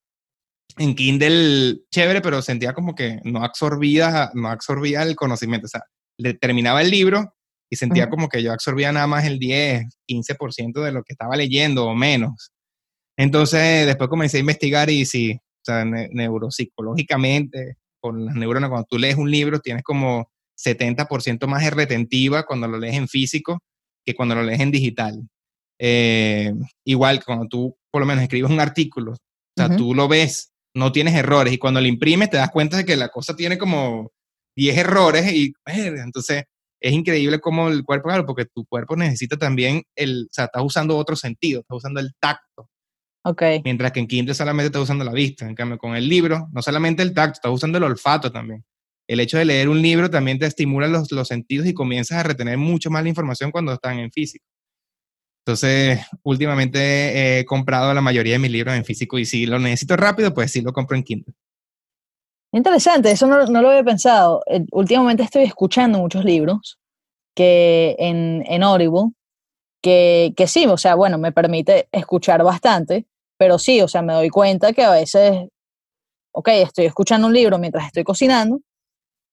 Speaker 1: en Kindle, chévere, pero sentía como que no absorbía, no absorbía el conocimiento. O sea, le terminaba el libro y sentía como que yo absorbía nada más el 10, 15% de lo que estaba leyendo o menos. Entonces, después comencé a investigar y sí, o sea, neuropsicológicamente, con las neuronas, cuando tú lees un libro, tienes como 70% más retentiva cuando lo lees en físico que cuando lo lees en digital. Eh, igual, cuando tú por lo menos escribes un artículo, o sea, tú lo ves, no tienes errores, y cuando lo imprimes te das cuenta de que la cosa tiene como 10 errores, y entonces es increíble cómo el cuerpo, claro, porque tu cuerpo necesita también el, o sea, estás usando otro sentido, estás usando el tacto.
Speaker 2: Ok.
Speaker 1: Mientras que en Kindle solamente estás usando la vista. En cambio, con el libro, no solamente el tacto, estás usando el olfato también. El hecho de leer un libro también te estimula los, los sentidos y comienzas a retener mucho más la información cuando están en físico. Entonces, últimamente he comprado la mayoría de mis libros en físico y si lo necesito rápido, pues sí lo compro en Kindle.
Speaker 2: Interesante, eso no, no lo había pensado. Eh, últimamente estoy escuchando muchos libros que en, en Audible, que, que sí, o sea, bueno, me permite escuchar bastante, pero sí, o sea, me doy cuenta que a veces, ok, estoy escuchando un libro mientras estoy cocinando,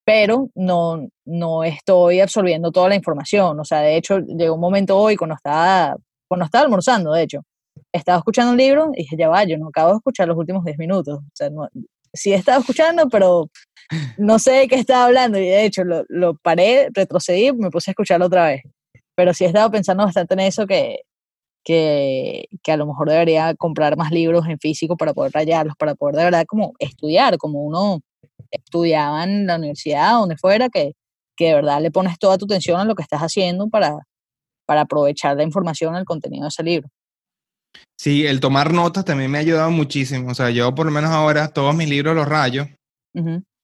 Speaker 2: pero no, no estoy absorbiendo toda la información. O sea, de hecho, llegó un momento hoy cuando estaba, cuando estaba almorzando, de hecho, estaba escuchando un libro y dije, ya va, yo no acabo de escuchar los últimos 10 minutos. O sea, no, sí estaba escuchando, pero no sé de qué estaba hablando. Y de hecho, lo, lo paré, retrocedí, me puse a escucharlo otra vez. Pero sí he estado pensando bastante en eso, que, que, que, a lo mejor debería comprar más libros en físico para poder rayarlos, para poder de verdad como estudiar, como uno estudiaba en la universidad, donde fuera, que, que de verdad le pones toda tu atención a lo que estás haciendo para, para aprovechar la información, el contenido de ese libro.
Speaker 1: Sí, el tomar notas también me ha ayudado muchísimo. O sea, yo por lo menos ahora todos mis libros los rayo.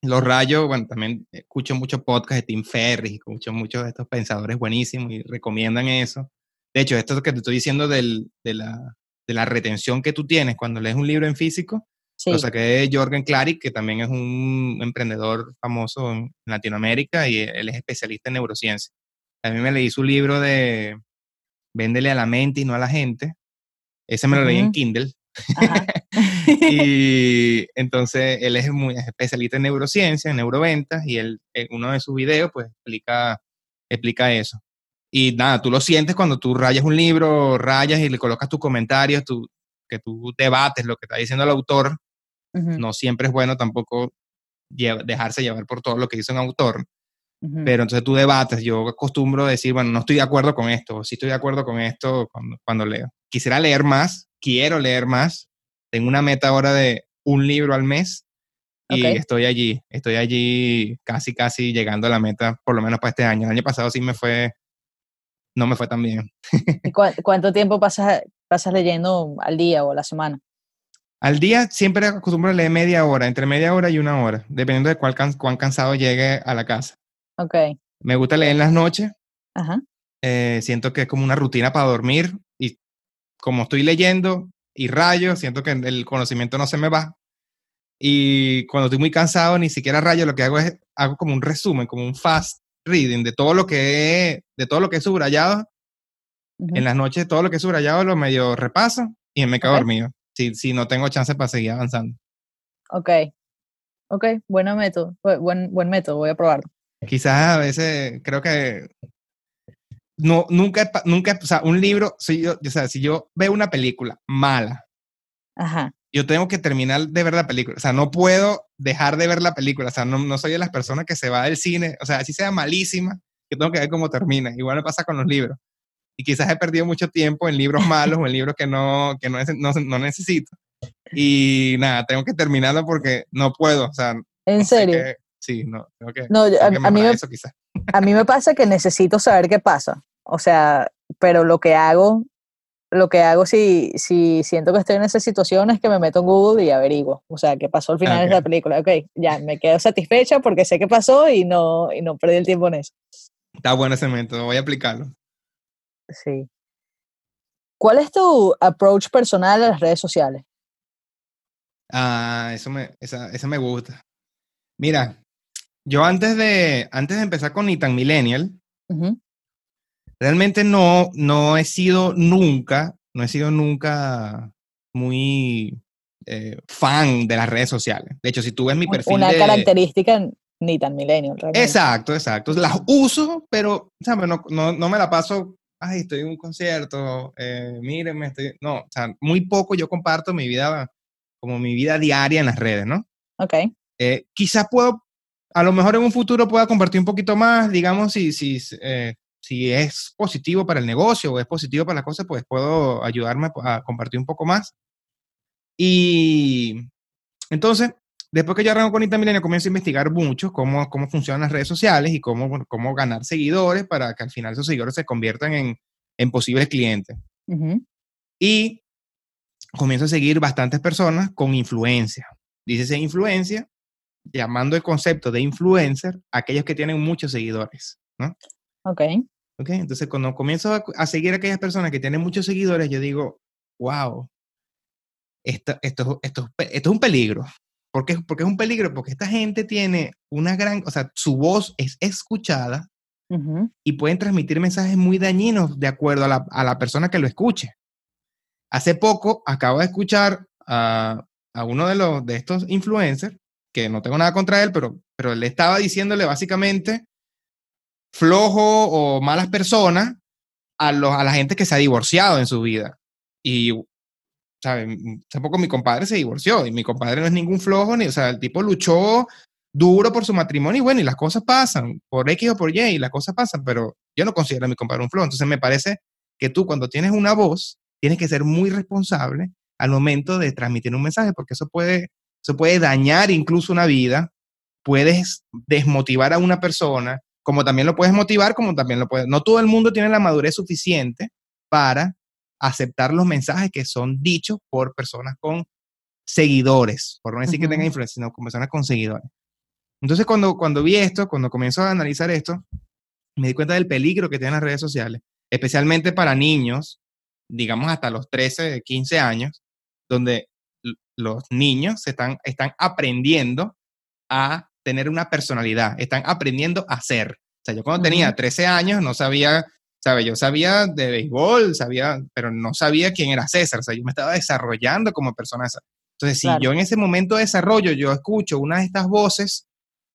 Speaker 1: Los rayo, bueno, también escucho muchos podcasts de Tim Ferriss, escucho muchos de estos pensadores buenísimos y recomiendan eso. De hecho, esto que te estoy diciendo del, de, la, de la retención que tú tienes cuando lees un libro en físico, lo saqué de Jorgen Claric, que también es un emprendedor famoso en Latinoamérica y él es especialista en neurociencia. A mí me leí su libro de Véndele a la mente y no a la gente. Ese me lo leí en Kindle. [laughs] y entonces él es muy especialista en neurociencia, en neuroventas, y él en uno de sus videos pues explica, explica eso. Y nada, tú lo sientes cuando tú rayas un libro, rayas y le colocas tus comentarios, tú, que tú debates lo que está diciendo el autor, no siempre es bueno tampoco dejarse llevar por todo lo que dice un autor. Pero entonces tú debates, yo acostumbro a decir, bueno, no estoy de acuerdo con esto, o sí estoy de acuerdo con esto cuando, cuando leo. Quisiera leer más, quiero leer más, tengo una meta ahora de un libro al mes y estoy allí, estoy allí casi, casi llegando a la meta, por lo menos para este año. El año pasado sí me fue no me fue tan bien.
Speaker 2: ¿Y cuánto tiempo pasas, pasas leyendo al día o a la semana?
Speaker 1: Al día siempre acostumbro a leer media hora, entre media hora y una hora, dependiendo de cuál cuán cansado llegue a la casa.
Speaker 2: Ok.
Speaker 1: Me gusta leer en las noches.
Speaker 2: Ajá.
Speaker 1: Eh, siento que es como una rutina para dormir y como estoy leyendo y rayo, siento que el conocimiento no se me va. Y cuando estoy muy cansado, ni siquiera rayo, lo que hago es, hago como un resumen, como un fast reading de todo lo que he, de todo lo que he subrayado. En las noches, todo lo que he subrayado lo medio repaso y me quedo dormido. Si, si no tengo chance para seguir avanzando.
Speaker 2: Ok. Ok, buen método. Buen, buen método, voy a probarlo.
Speaker 1: Quizás a veces creo que no, nunca, nunca, o sea, un libro, si yo, o sea, si yo veo una película mala,
Speaker 2: Ajá.
Speaker 1: yo tengo que terminar de ver la película. O sea, no puedo dejar de ver la película. O sea, no, no soy de las personas que se va del cine. O sea, así sea malísima, que tengo que ver cómo termina. Igual me pasa con los libros. Y quizás he perdido mucho tiempo en libros malos o en libros que no, que no, no, no necesito. Y nada, tengo que terminarlo porque no puedo. O sea,
Speaker 2: ¿En serio?
Speaker 1: sí, no, tengo que.
Speaker 2: No, a, mí me, a mí me pasa que necesito saber qué pasa. O sea, pero lo que hago, lo que hago si, si siento que estoy en esa situación es que me meto en Google y averiguo. O sea, qué pasó al final de la película. Ok, ya me quedo satisfecha porque sé qué pasó y no, y no perdí el tiempo en eso.
Speaker 1: Está bueno ese método, voy a aplicarlo.
Speaker 2: Sí. ¿Cuál es tu approach personal a las redes sociales?
Speaker 1: Ah, eso me, esa, me gusta. Mira, yo antes de, antes de empezar con Nitan Millennial, realmente no, no he sido nunca, no he sido nunca muy eh, fan de las redes sociales. De hecho, si tú ves mi perfil.
Speaker 2: Una característica ni tan millennial.
Speaker 1: Exacto, exacto. Las uso, pero ¿sabes? No, no, no, me la paso, ay, estoy en un concierto, eh, mírenme, estoy. No, o sea, muy poco yo comparto mi vida, como mi vida diaria en las redes, ¿no?
Speaker 2: Ok.
Speaker 1: Eh, quizás puedo, a lo mejor en un futuro pueda compartir un poquito más, digamos, si, si eh, si es positivo para el negocio o es positivo para la cosa, pues puedo ayudarme a compartir un poco más. Y entonces, después que yo arranco con Milenio, comienzo a investigar mucho cómo, cómo funcionan las redes sociales y cómo, cómo ganar seguidores para que al final esos seguidores se conviertan en, en posibles clientes. Y comienzo a seguir bastantes personas con influencia. Dice influencia, llamando el concepto de influencer aquellos que tienen muchos seguidores, ¿no?
Speaker 2: Ok.
Speaker 1: Ok, entonces cuando comienzo a, seguir a aquellas personas que tienen muchos seguidores, yo digo, wow, esto, esto, esto, esto es un peligro. ¿Por qué? Porque es un peligro, porque esta gente tiene una gran, o sea, su voz es escuchada y pueden transmitir mensajes muy dañinos de acuerdo a la, a la, persona que lo escuche. Hace poco acabo de escuchar a, a uno de, los, de estos influencers, que no tengo nada contra él, pero, pero le estaba diciéndole básicamente flojo o malas personas a, los, a la gente que se ha divorciado en su vida. Y, ¿sabes? Hace poco mi compadre se divorció y mi compadre no es ningún flojo, ni, o sea, el tipo luchó duro por su matrimonio y bueno, y las cosas pasan, por X o por Y, y las cosas pasan, pero yo no considero a mi compadre un flojo. Entonces me parece que tú cuando tienes una voz, tienes que ser muy responsable al momento de transmitir un mensaje, porque eso puede, eso puede dañar incluso una vida, puedes desmotivar a una persona, como también lo puedes motivar, como también lo puedes. No todo el mundo tiene la madurez suficiente para aceptar los mensajes que son dichos por personas con seguidores, por no decir que tengan influencia, sino con personas con seguidores. Entonces, cuando, cuando vi esto, cuando comienzo a analizar esto, me di cuenta del peligro que tienen las redes sociales, especialmente para niños, digamos hasta los 13, 15 años, donde los niños están, están aprendiendo a tener una personalidad, están aprendiendo a ser. O sea, yo cuando tenía 13 años no sabía, ¿sabes? Yo sabía de béisbol, sabía, pero no sabía quién era César, o sea, yo me estaba desarrollando como persona. Entonces, si yo en ese momento de desarrollo, yo escucho una de estas voces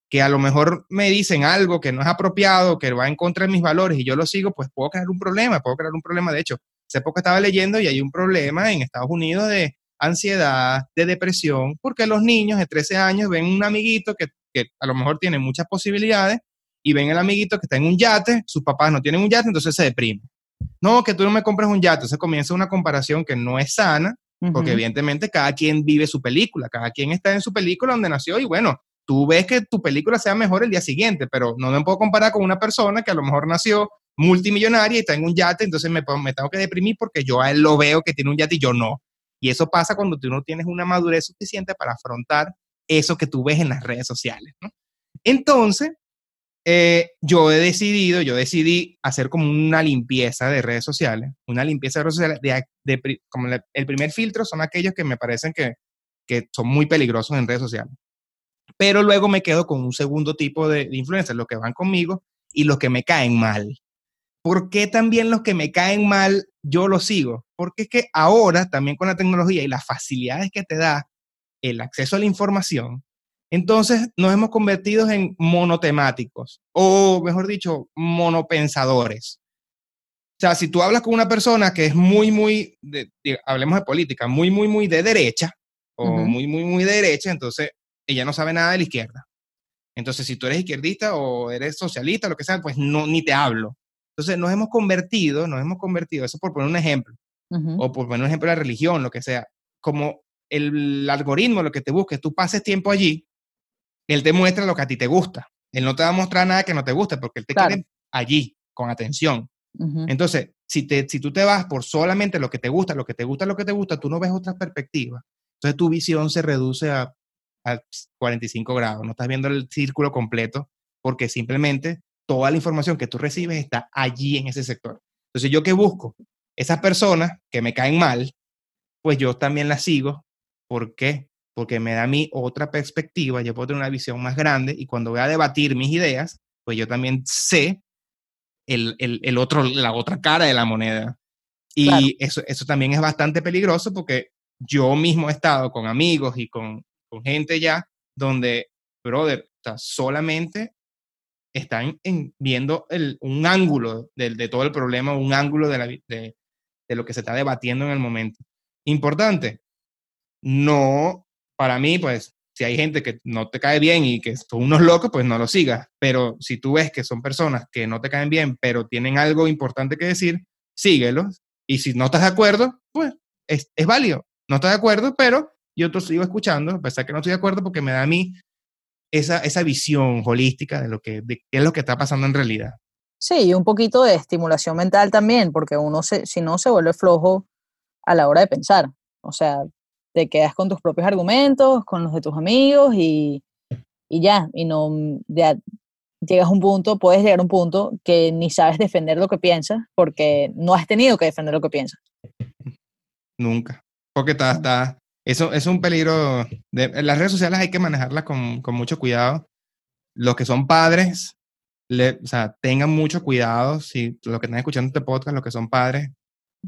Speaker 1: que a lo mejor me dicen algo que no es apropiado, que va en contra de mis valores y yo lo sigo, pues puedo crear un problema, puedo crear un problema. De hecho, hace poco estaba leyendo y hay un problema en Estados Unidos de ansiedad, de depresión, porque los niños de 13 años ven un amiguito que que a lo mejor tienen muchas posibilidades y ven el amiguito que está en un yate, sus papás no tienen un yate, entonces se deprime. No, que tú no me compres un yate, entonces comienza una comparación que no es sana, porque evidentemente cada quien vive su película, cada quien está en su película donde nació y bueno, tú ves que tu película sea mejor el día siguiente, pero no me puedo comparar con una persona que a lo mejor nació multimillonaria y tengo un yate, entonces me, me tengo que deprimir porque yo a él lo veo que tiene un yate y yo no. Y eso pasa cuando tú no tienes una madurez suficiente para afrontar eso que tú ves en las redes sociales. ¿no? Entonces, eh, yo he decidido, yo decidí hacer como una limpieza de redes sociales, una limpieza de redes sociales, de, como el primer filtro son aquellos que me parecen que, que, son muy peligrosos en redes sociales. Pero luego me quedo con un segundo tipo de, de influencers, los que van conmigo y los que me caen mal. ¿Por qué también los que me caen mal yo los sigo? Porque es que ahora, también con la tecnología y las facilidades que te da el acceso a la información, entonces nos hemos convertido en monotemáticos, o mejor dicho, monopensadores. O sea, si tú hablas con una persona que es muy, muy, hablemos de política, muy, muy, muy de derecha, o muy, muy, muy de derecha, entonces ella no sabe nada de la izquierda. Entonces, si tú eres izquierdista o eres socialista, lo que sea, pues no, ni te hablo. Entonces, nos hemos convertido, nos hemos convertido, eso por poner un ejemplo, o por poner un ejemplo de la religión, lo que sea, como el algoritmo, lo que te busque, tú pases tiempo allí, él te muestra lo que a ti te gusta. Él no te va a mostrar nada que no te guste porque él te quiere allí, con atención. Entonces, si, te, si tú te vas por solamente lo que te gusta, lo que te gusta, lo que te gusta, tú no ves otras perspectivas. Entonces tu visión se reduce a, a 45 grados, no estás viendo el círculo completo porque simplemente toda la información que tú recibes está allí en ese sector. Entonces, ¿yo qué busco? Esas personas que me caen mal, pues yo también las sigo. ¿Por qué? Porque me da a mí otra perspectiva, yo puedo tener una visión más grande y cuando voy a debatir mis ideas, pues yo también sé el, el, otro, la otra cara de la moneda. Y eso, eso también es bastante peligroso porque yo mismo he estado con amigos y con, con gente ya donde, brother, solamente están viendo el, un ángulo de, de, todo el problema, un ángulo de, la, de, de lo que se está debatiendo en el momento. Importante, no para mí, pues, si hay gente que no te cae bien y que son unos locos, pues no lo sigas. Pero si tú ves que son personas que no te caen bien, pero tienen algo importante que decir, síguelos. Y si no estás de acuerdo, pues es, es válido. No estás de acuerdo, pero yo te sigo escuchando, a pesar que no estoy de acuerdo, porque me da a mí esa, esa visión holística de lo que de qué es lo que está pasando en realidad.
Speaker 2: Sí, y un poquito de estimulación mental también, porque uno se, si no se vuelve flojo a la hora de pensar. O sea, te quedas con tus propios argumentos, con los de tus amigos y, y ya, y no, ya llegas a un punto, puedes llegar a un punto que ni sabes defender lo que piensas porque no has tenido que defender lo que piensas.
Speaker 1: Nunca, porque está, está, eso es un peligro. De, las redes sociales hay que manejarlas con, con mucho cuidado. Los que son padres, le, o sea, tengan mucho cuidado, si los que están escuchando este podcast, los que son padres,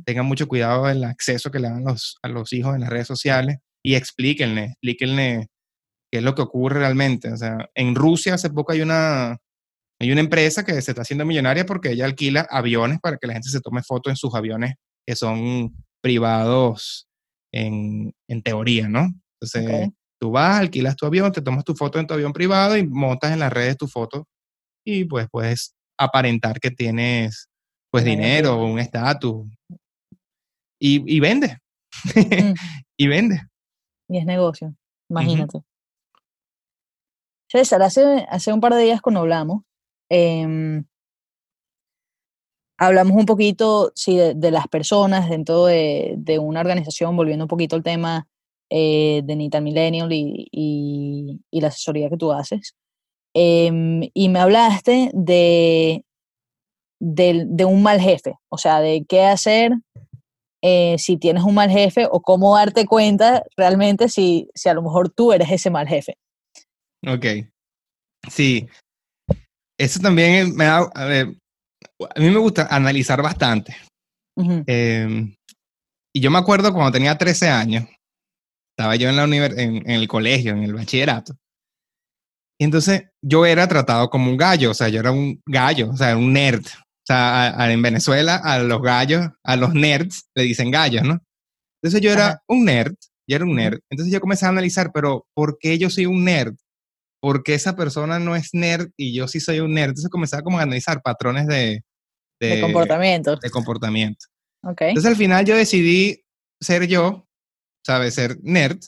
Speaker 1: tengan mucho cuidado el acceso que le dan los, a los hijos en las redes sociales y explíquenle, explíquenle qué es lo que ocurre realmente. O sea, en Rusia hace poco hay una, hay una empresa que se está haciendo millonaria porque ella alquila aviones para que la gente se tome fotos en sus aviones que son privados en, en teoría, ¿no? Entonces, tú vas, alquilas tu avión, te tomas tu foto en tu avión privado y montas en las redes tu foto y pues puedes aparentar que tienes pues dinero o un estatus y, vende. Mm. [laughs] y vende.
Speaker 2: Y es negocio, imagínate. César, hace, hace un par de días cuando hablamos, em, hablamos un poquito sí, de, las personas dentro de, de, una organización, volviendo un poquito al tema eh, de Nital Millennial y, y, la asesoría que tú haces. Em, y me hablaste de, de, de, un mal jefe, o sea, de qué hacer eh, si tienes un mal jefe o cómo darte cuenta realmente si, si a lo mejor tú eres ese mal jefe.
Speaker 1: Ok. Sí. Eso también me da, a ver, a mí me gusta analizar bastante. Em, y yo me acuerdo cuando tenía 13 años, estaba yo en, la en, en el colegio, en el bachillerato. Y entonces yo era tratado como un gallo, o sea, yo era un gallo, o sea, un nerd. Sea, en Venezuela a los gallos, a los nerds, le dicen gallos, ¿no? Entonces yo era un nerd, yo era un nerd. Entonces yo comencé a analizar, pero ¿por qué yo soy un nerd? ¿Por qué esa persona no es nerd y yo sí soy un nerd? Entonces comencé como a analizar patrones de...
Speaker 2: De, comportamiento.
Speaker 1: De comportamiento. Okay. Entonces al final yo decidí ser yo, ¿sabes? Ser nerd,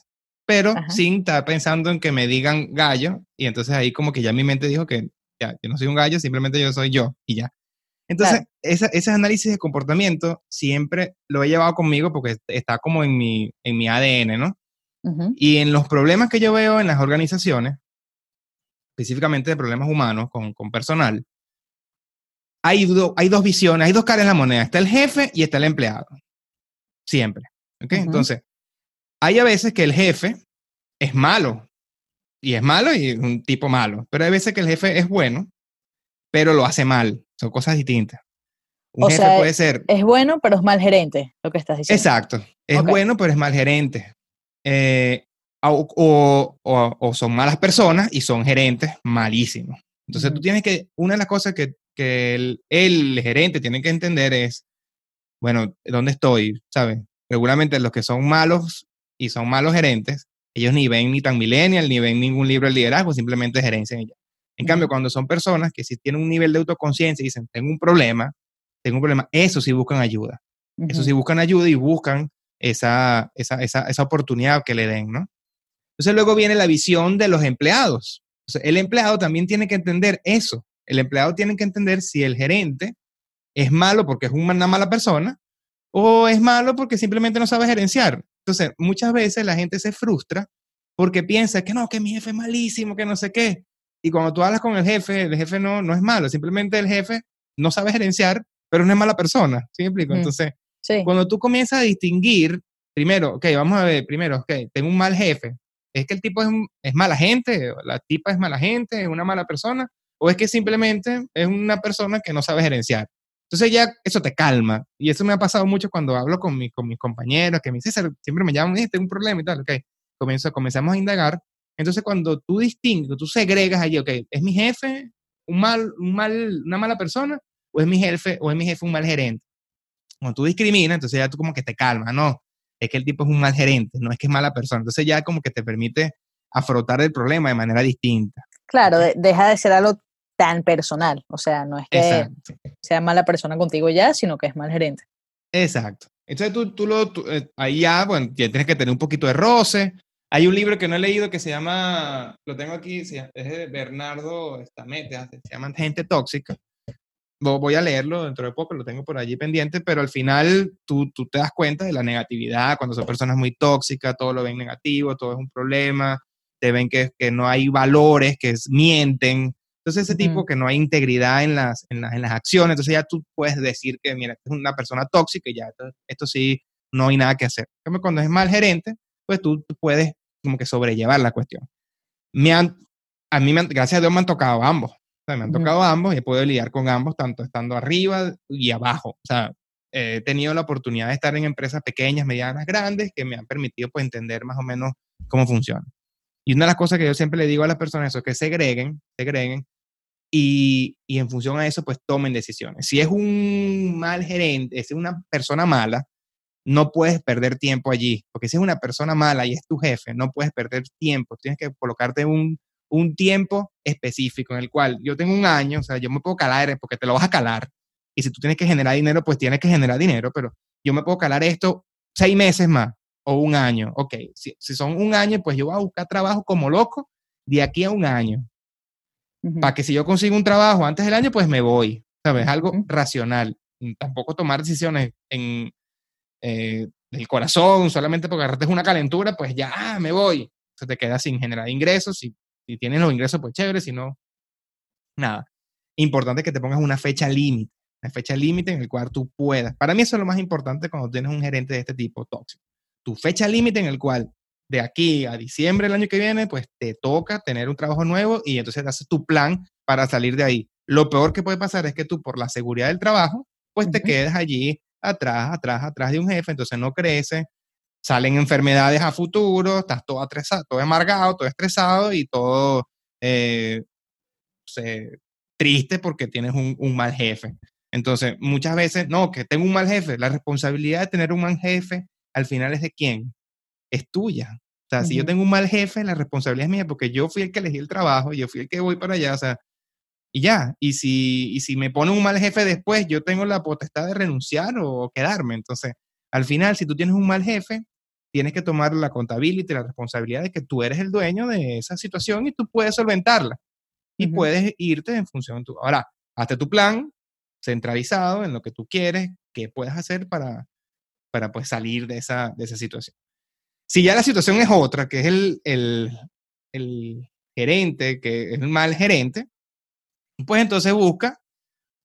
Speaker 1: pero sin estar pensando en que me digan gallo. Y entonces ahí como que ya mi mente dijo que ya, yo no soy un gallo, simplemente yo soy yo y ya. Entonces, ese análisis de comportamiento siempre lo he llevado conmigo porque está como en mi, en mi ADN, ¿no? Y en los problemas que yo veo en las organizaciones, específicamente de problemas humanos con, con personal, hay, hay dos visiones, hay dos caras en la moneda. Está el jefe y está el empleado. Siempre. ¿Ok? Entonces, hay a veces que el jefe es malo. Y es malo y es un tipo malo. Pero hay veces que el jefe es bueno, pero lo hace mal. Son cosas distintas.
Speaker 2: Un jefe puede ser. Es bueno, pero es mal gerente, lo que estás diciendo.
Speaker 1: Exacto. Es bueno, pero es mal gerente. Eh, o, o, son malas personas y son gerentes malísimos. Entonces tú tienes que, una de las cosas que, que el, el, gerente tiene que entender es, bueno, ¿dónde estoy? ¿Sabes? Regularmente los que son malos y son malos gerentes, ellos ni ven ni tan millennial, ni ven ningún libro de liderazgo, simplemente gerencia en ella. En cambio, cuando son personas que si tienen un nivel de autoconciencia y dicen, tengo un problema, tengo un problema, eso sí buscan ayuda. Eso sí buscan ayuda y buscan esa, esa, esa, esa, oportunidad que le den, ¿no? Entonces luego viene la visión de los empleados. el empleado también tiene que entender eso. El empleado tiene que entender si el gerente es malo porque es una mala persona o es malo porque simplemente no sabe gerenciar. Entonces, muchas veces la gente se frustra porque piensa que no, que mi jefe es malísimo, que no sé qué. Y cuando tú hablas con el jefe, el jefe no, no es malo, simplemente el jefe no sabe gerenciar, pero no es mala persona. ¿Sí me explico? Entonces, cuando tú comienzas a distinguir, primero, ok, vamos a ver, primero, ok, tengo un mal jefe. ¿Es que el tipo es, es mala gente? ¿La tipa es mala gente? ¿Es una mala persona? ¿O es que simplemente es una persona que no sabe gerenciar? Entonces ya eso te calma. Y eso me ha pasado mucho cuando hablo con, mi, con mis compañeros, que me dicen, siempre me llaman, tengo un problema y tal, ok. Comienzo, comenzamos a indagar. Entonces cuando tú distingues, tú segregas allí, ok, ¿es mi jefe un mal, un mal, una mala persona? ¿O es mi jefe, o es mi jefe un mal gerente? Cuando tú discriminas, entonces ya tú como que te calmas, no, es que el tipo es un mal gerente, no es que es mala persona. Entonces ya como que te permite afrontar el problema de manera distinta.
Speaker 2: Claro, deja de ser algo tan personal. O sea, no es que sea mala persona contigo ya, sino que es mal gerente.
Speaker 1: Exacto. Entonces tú, tú lo, eh, ahí ya, bueno, ya tienes que tener un poquito de roce. Hay un libro que no he leído que se llama, lo tengo aquí, es de Bernardo Stamete, se llama Gente Tóxica. Voy a leerlo dentro de poco, lo tengo por allí pendiente, pero al final tú, tú te das cuenta de la negatividad, cuando son personas muy tóxicas, todo lo ven negativo, todo es un problema, te ven que, que no hay valores, que mienten, entonces, ese tipo que no hay integridad en las, en, las acciones, entonces ya tú puedes decir que, mira, es una persona tóxica y ya esto, sí, no hay nada que hacer. Cuando es mal gerente, pues tú, puedes como que sobrellevar la cuestión. Me han, a mí, gracias a Dios, me han tocado ambos. O sea, me han tocado ambos y he podido lidiar con ambos, tanto estando arriba y abajo. O sea, he tenido la oportunidad de estar en empresas pequeñas, medianas, grandes, que me han permitido pues entender más o menos cómo funciona. Y una de las cosas que yo siempre le digo a las personas es que segreguen, segreguen y, y, en función a eso, pues tomen decisiones. Si es un mal gerente, si es una persona mala, no puedes perder tiempo allí, porque si es una persona mala y es tu jefe, no puedes perder tiempo, tienes que colocarte un, un tiempo específico en el cual yo tengo un año, o sea, yo me puedo calar porque te lo vas a calar, y si tú tienes que generar dinero, pues tienes que generar dinero, pero yo me puedo calar esto seis meses más o un año, ok, si, si son un año, pues yo voy a buscar trabajo como loco de aquí a un año, para que si yo consigo un trabajo antes del año, pues me voy, ¿sabes? Algo racional. Tampoco tomar decisiones en eh, del corazón, solamente porque agarraste una calentura, pues ya, ah, me voy. Se te queda sin generar ingresos. Si, si tienes los ingresos, pues chévere, si no, nada. Importante que te pongas una fecha límite, una fecha límite en el cual tú puedas. Para mí eso es lo más importante cuando tienes un gerente de este tipo tóxico. Tu fecha límite en el cual de aquí a diciembre del año que viene, pues te toca tener un trabajo nuevo y entonces haces tu plan para salir de ahí. Lo peor que puede pasar es que tú, por la seguridad del trabajo, pues te quedes allí atrás, atrás, atrás de un jefe, entonces no creces, salen enfermedades a futuro, estás todo estresado, todo amargado, todo estresado y todo eh, triste porque tienes un, un, mal jefe. Entonces, muchas veces, no, que tengo un mal jefe, la responsabilidad de tener un mal jefe al final es de quién? es tuya. O sea, si yo tengo un mal jefe, la responsabilidad es mía porque yo fui el que elegí el trabajo, yo fui el que voy para allá, o sea, y ya. Y si, y si me pone un mal jefe después, yo tengo la potestad de renunciar o quedarme. Entonces, al final, si tú tienes un mal jefe, tienes que tomar la contabilidad y la responsabilidad de que tú eres el dueño de esa situación y tú puedes solventarla. Y puedes irte en función de tu... Ahora, hazte tu plan, centralizado en lo que tú quieres, qué puedes hacer para, para pues, salir de esa, de esa situación. Si ya la situación es otra, que es el, el, el gerente, que es el mal gerente, pues entonces busca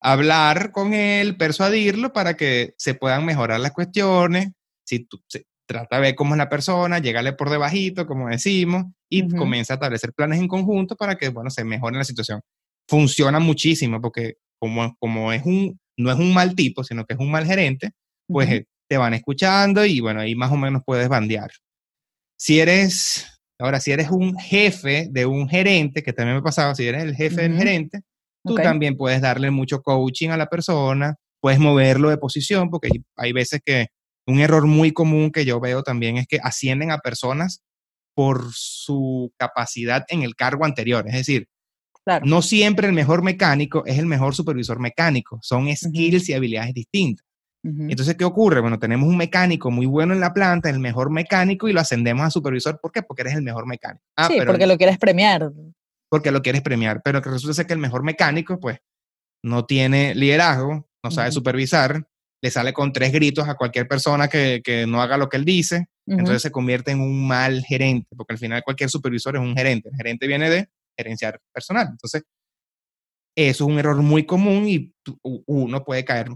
Speaker 1: hablar con él, persuadirlo para que se puedan mejorar las cuestiones. Si tú, se, trata de ver cómo es la persona, llegarle por debajito, como decimos, y comienza a establecer planes en conjunto para que, bueno, se mejore la situación. Funciona muchísimo porque como, como es un, no es un mal tipo, sino que es un mal gerente, pues eh, te van escuchando y, bueno, ahí más o menos puedes bandear. Si eres, ahora, si eres un jefe de un gerente, que también me pasaba, si eres el jefe del gerente, tú también puedes darle mucho coaching a la persona, puedes moverlo de posición, porque hay veces que un error muy común que yo veo también es que ascienden a personas por su capacidad en el cargo anterior. Es decir, no siempre el mejor mecánico es el mejor supervisor mecánico. Son skills y habilidades distintas. Entonces, ¿qué ocurre? Bueno, tenemos un mecánico muy bueno en la planta, el mejor mecánico, y lo ascendemos a supervisor. ¿Por qué? Porque eres el mejor mecánico.
Speaker 2: Ah, sí, porque lo quieres premiar.
Speaker 1: Porque lo quieres premiar. Pero que resulta ser que el mejor mecánico, pues, no tiene liderazgo, no sabe supervisar, le sale con tres gritos a cualquier persona que, no haga lo que él dice, entonces se convierte en un mal gerente, porque al final cualquier supervisor es un gerente. El gerente viene de gerenciar personal. Entonces, eso es un error muy común y uno puede caer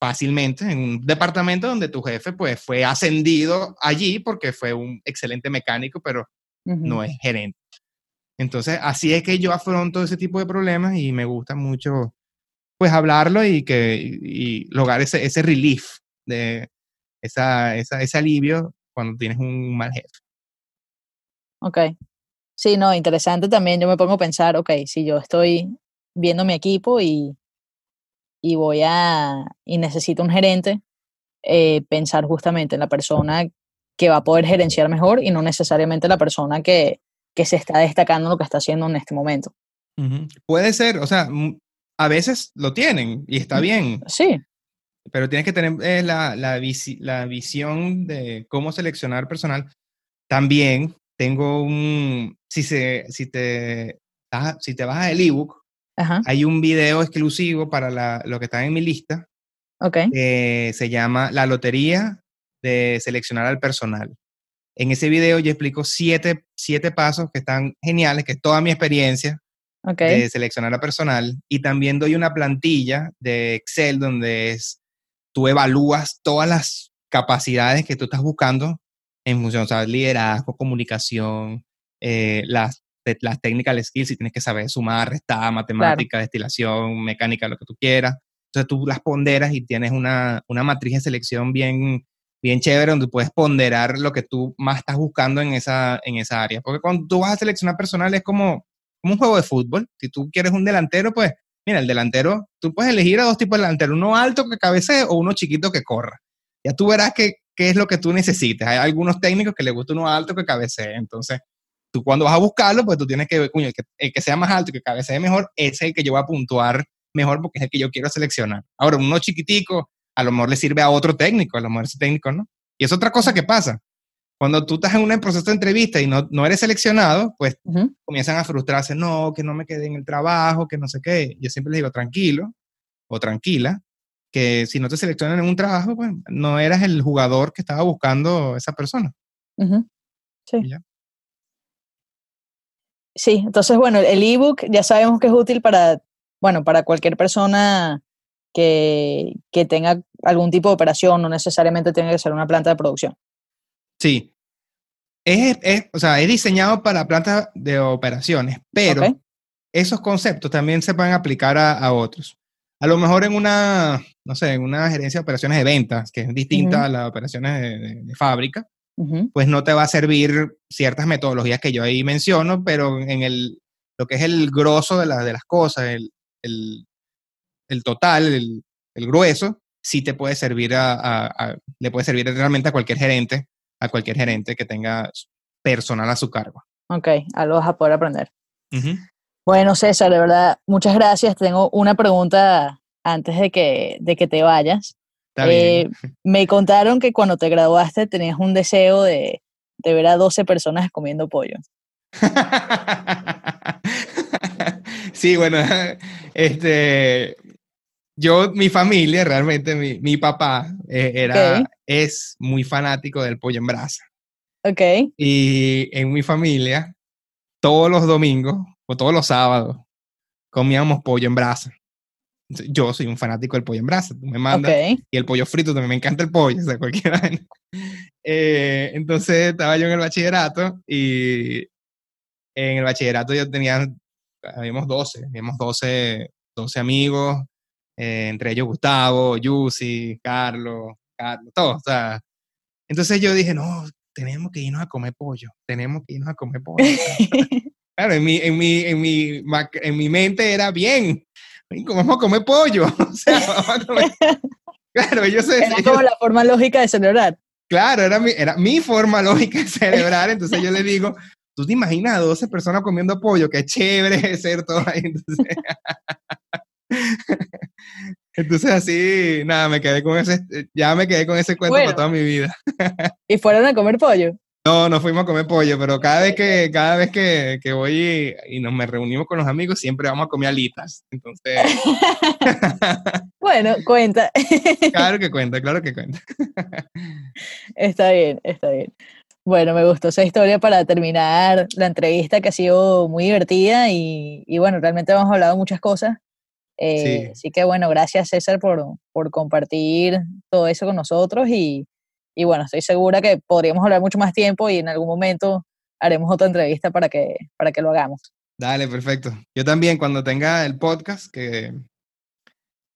Speaker 1: fácilmente en un departamento donde tu jefe pues fue ascendido allí porque fue un excelente mecánico, pero no es gerente. Entonces, así es que yo afronto ese tipo de problemas y me gusta mucho pues hablarlo y, que, lograr ese, ese relief, de esa, esa, ese alivio cuando tienes un mal jefe.
Speaker 2: Ok. Sí, no, interesante también. Yo me pongo a pensar, ok, si yo estoy viendo mi equipo y, y voy a, y necesito un gerente, eh, pensar justamente en la persona que va a poder gerenciar mejor y no necesariamente la persona que, que se está destacando lo que está haciendo en este momento.
Speaker 1: Puede ser, o sea, a veces lo tienen y está bien.
Speaker 2: Sí.
Speaker 1: Pero tienes que tener eh, la, la, la, visión de cómo seleccionar personal. También tengo un, si, se, si, te, si te bajas el ebook, hay un video exclusivo para la, lo que está en mi lista.
Speaker 2: Ok.
Speaker 1: se llama La Lotería de Seleccionar al Personal. En ese video yo explico siete, siete pasos que están geniales, que es toda mi experiencia de seleccionar a personal y también doy una plantilla de Excel donde es, tú evalúas todas las capacidades que tú estás buscando en función, o sea, liderazgo, comunicación, eh, las, las technical skills, si tienes que saber sumar, restar, matemática, destilación, mecánica, lo que tú quieras. Entonces tú las ponderas y tienes una, una matriz de selección bien, bien chévere donde puedes ponderar lo que tú más estás buscando en esa, en esa área. Porque cuando tú vas a seleccionar personal es como, un juego de fútbol. Si tú quieres un delantero, pues mira, el delantero, tú puedes elegir a dos tipos de delantero, uno alto que cabecee o uno chiquito que corra. Ya tú verás qué es lo que tú necesitas. Hay algunos técnicos que les gusta uno alto que cabecee. Entonces, tú cuando vas a buscarlo, pues tú tienes que ver, el que, el que sea más alto y que cabecee mejor, ese es el que yo voy a puntuar mejor porque es el que yo quiero seleccionar. Ahora, uno chiquitico, a lo mejor le sirve a otro técnico, a lo mejor ese técnico no. Y es otra cosa que pasa cuando tú estás en un proceso de entrevista y no, no eres seleccionado, pues comienzan a frustrarse, no, que no me quedé en el trabajo, que no sé qué. Yo siempre les digo, tranquilo o tranquila, que si no te seleccionan en un trabajo, pues no eras el jugador que estaba buscando esa persona.
Speaker 2: Sí. Sí, entonces, bueno, el ebook ya sabemos que es útil para, bueno, para cualquier persona que, que tenga algún tipo de operación, no necesariamente tiene que ser una planta de producción.
Speaker 1: Sí. Es, o sea, es diseñado para plantas de operaciones, pero esos conceptos también se pueden aplicar a, otros. A lo mejor en una, no sé, en una gerencia de operaciones de ventas, que es distinta a las operaciones de, fábrica, pues no te va a servir ciertas metodologías que yo ahí menciono, pero en el, lo que es el grosso de, de las cosas, el, el, total, el, grueso, sí te puede servir a, le puede servir realmente a cualquier gerente a cualquier gerente que tenga personal a su cargo.
Speaker 2: Ok, algo vas a poder aprender. Bueno, César, de verdad, muchas gracias. Tengo una pregunta antes de que, de que te vayas. Eh, me contaron que cuando te graduaste tenías un deseo de, de ver a 12 personas comiendo pollo. [laughs]
Speaker 1: sí, bueno, [laughs] este, yo, mi familia, realmente, mi, mi papá eh, era, es muy fanático del pollo en brasa.
Speaker 2: Ok.
Speaker 1: Y en mi familia, todos los domingos o todos los sábados, comíamos pollo en brasa. Yo soy un fanático del pollo en brasa, tú me mandas. Y el pollo frito también me encanta el pollo, o sea, cualquiera. [laughs] Eh, entonces estaba yo en el bachillerato y en el bachillerato yo tenía, habíamos 12, habíamos 12, 12 amigos, eh, entre ellos Gustavo, Yusi, Carlos, Carlos, todos. O sea, entonces yo dije, no, tenemos que irnos a comer pollo, tenemos que irnos a comer pollo. [laughs] claro, en mi, en mi, en mi, en mi mente era bien, vamos a comer pollo. [laughs] o sea, vamos a comer.
Speaker 2: Claro, ellos Era como la forma lógica de celebrar.
Speaker 1: Claro, era mi, era mi forma lógica de celebrar. Entonces yo le [laughs] digo, ¿tú te imaginas a 12 personas comiendo pollo? Qué chévere ser todo ahí. Entonces, [laughs] entonces así, nada, me quedé con ese, ya me quedé con ese cuento para toda mi vida.
Speaker 2: ¿Y fueron a comer pollo?
Speaker 1: No, no fuimos a comer pollo, pero cada vez que, cada vez que, que voy y, nos me reunimos con los amigos, siempre vamos a comer alitas. Entonces. [laughs] [laughs]
Speaker 2: bueno, cuenta.
Speaker 1: claro que cuenta, claro que cuenta.
Speaker 2: está bien, está bien. Bueno, me gustó esa historia para terminar la entrevista que ha sido muy divertida y, y bueno, realmente hemos hablado muchas cosas. Eh, así que bueno, gracias César por, por compartir todo eso con nosotros y, y bueno, estoy segura que podríamos hablar mucho más tiempo y en algún momento haremos otra entrevista para que, para que lo hagamos.
Speaker 1: Dale, perfecto. Yo también cuando tenga el podcast, que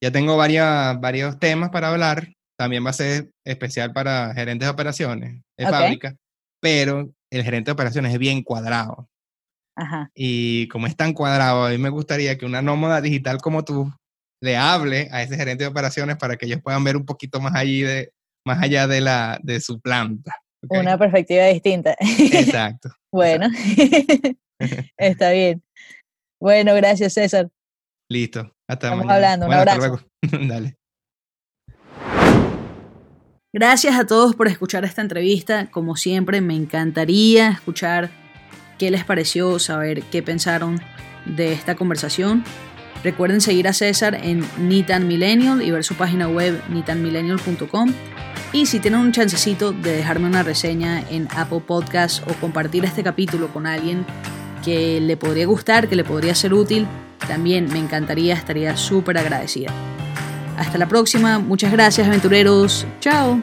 Speaker 1: ya tengo varias, varios temas para hablar, también va a ser especial para gerentes de operaciones de fábrica, pero el gerente de operaciones es bien cuadrado.
Speaker 2: Ajá.
Speaker 1: Y como es tan cuadrado, a mí me gustaría que una nómada digital como tú le hable a ese gerente de operaciones para que ellos puedan ver un poquito más allí de, más allá de, la, de su planta.
Speaker 2: Una perspectiva distinta.
Speaker 1: Exacto. [laughs]
Speaker 2: bueno, [laughs] está bien. Bueno, gracias César.
Speaker 1: Listo.
Speaker 2: Hasta Estamos hablando. Un abrazo. [laughs]
Speaker 1: Dale.
Speaker 2: Gracias a todos por escuchar esta entrevista. Como siempre, me encantaría escuchar qué les pareció, saber qué pensaron de esta conversación. Recuerden seguir a César en Nitan Millennial y ver su página web nitanmillennial.com. Y si tienen un chancecito de dejarme una reseña en Apple Podcast o compartir este capítulo con alguien que le podría gustar, que le podría ser útil, también me encantaría, estaría súper agradecida. Hasta la próxima, muchas gracias aventureros, chao.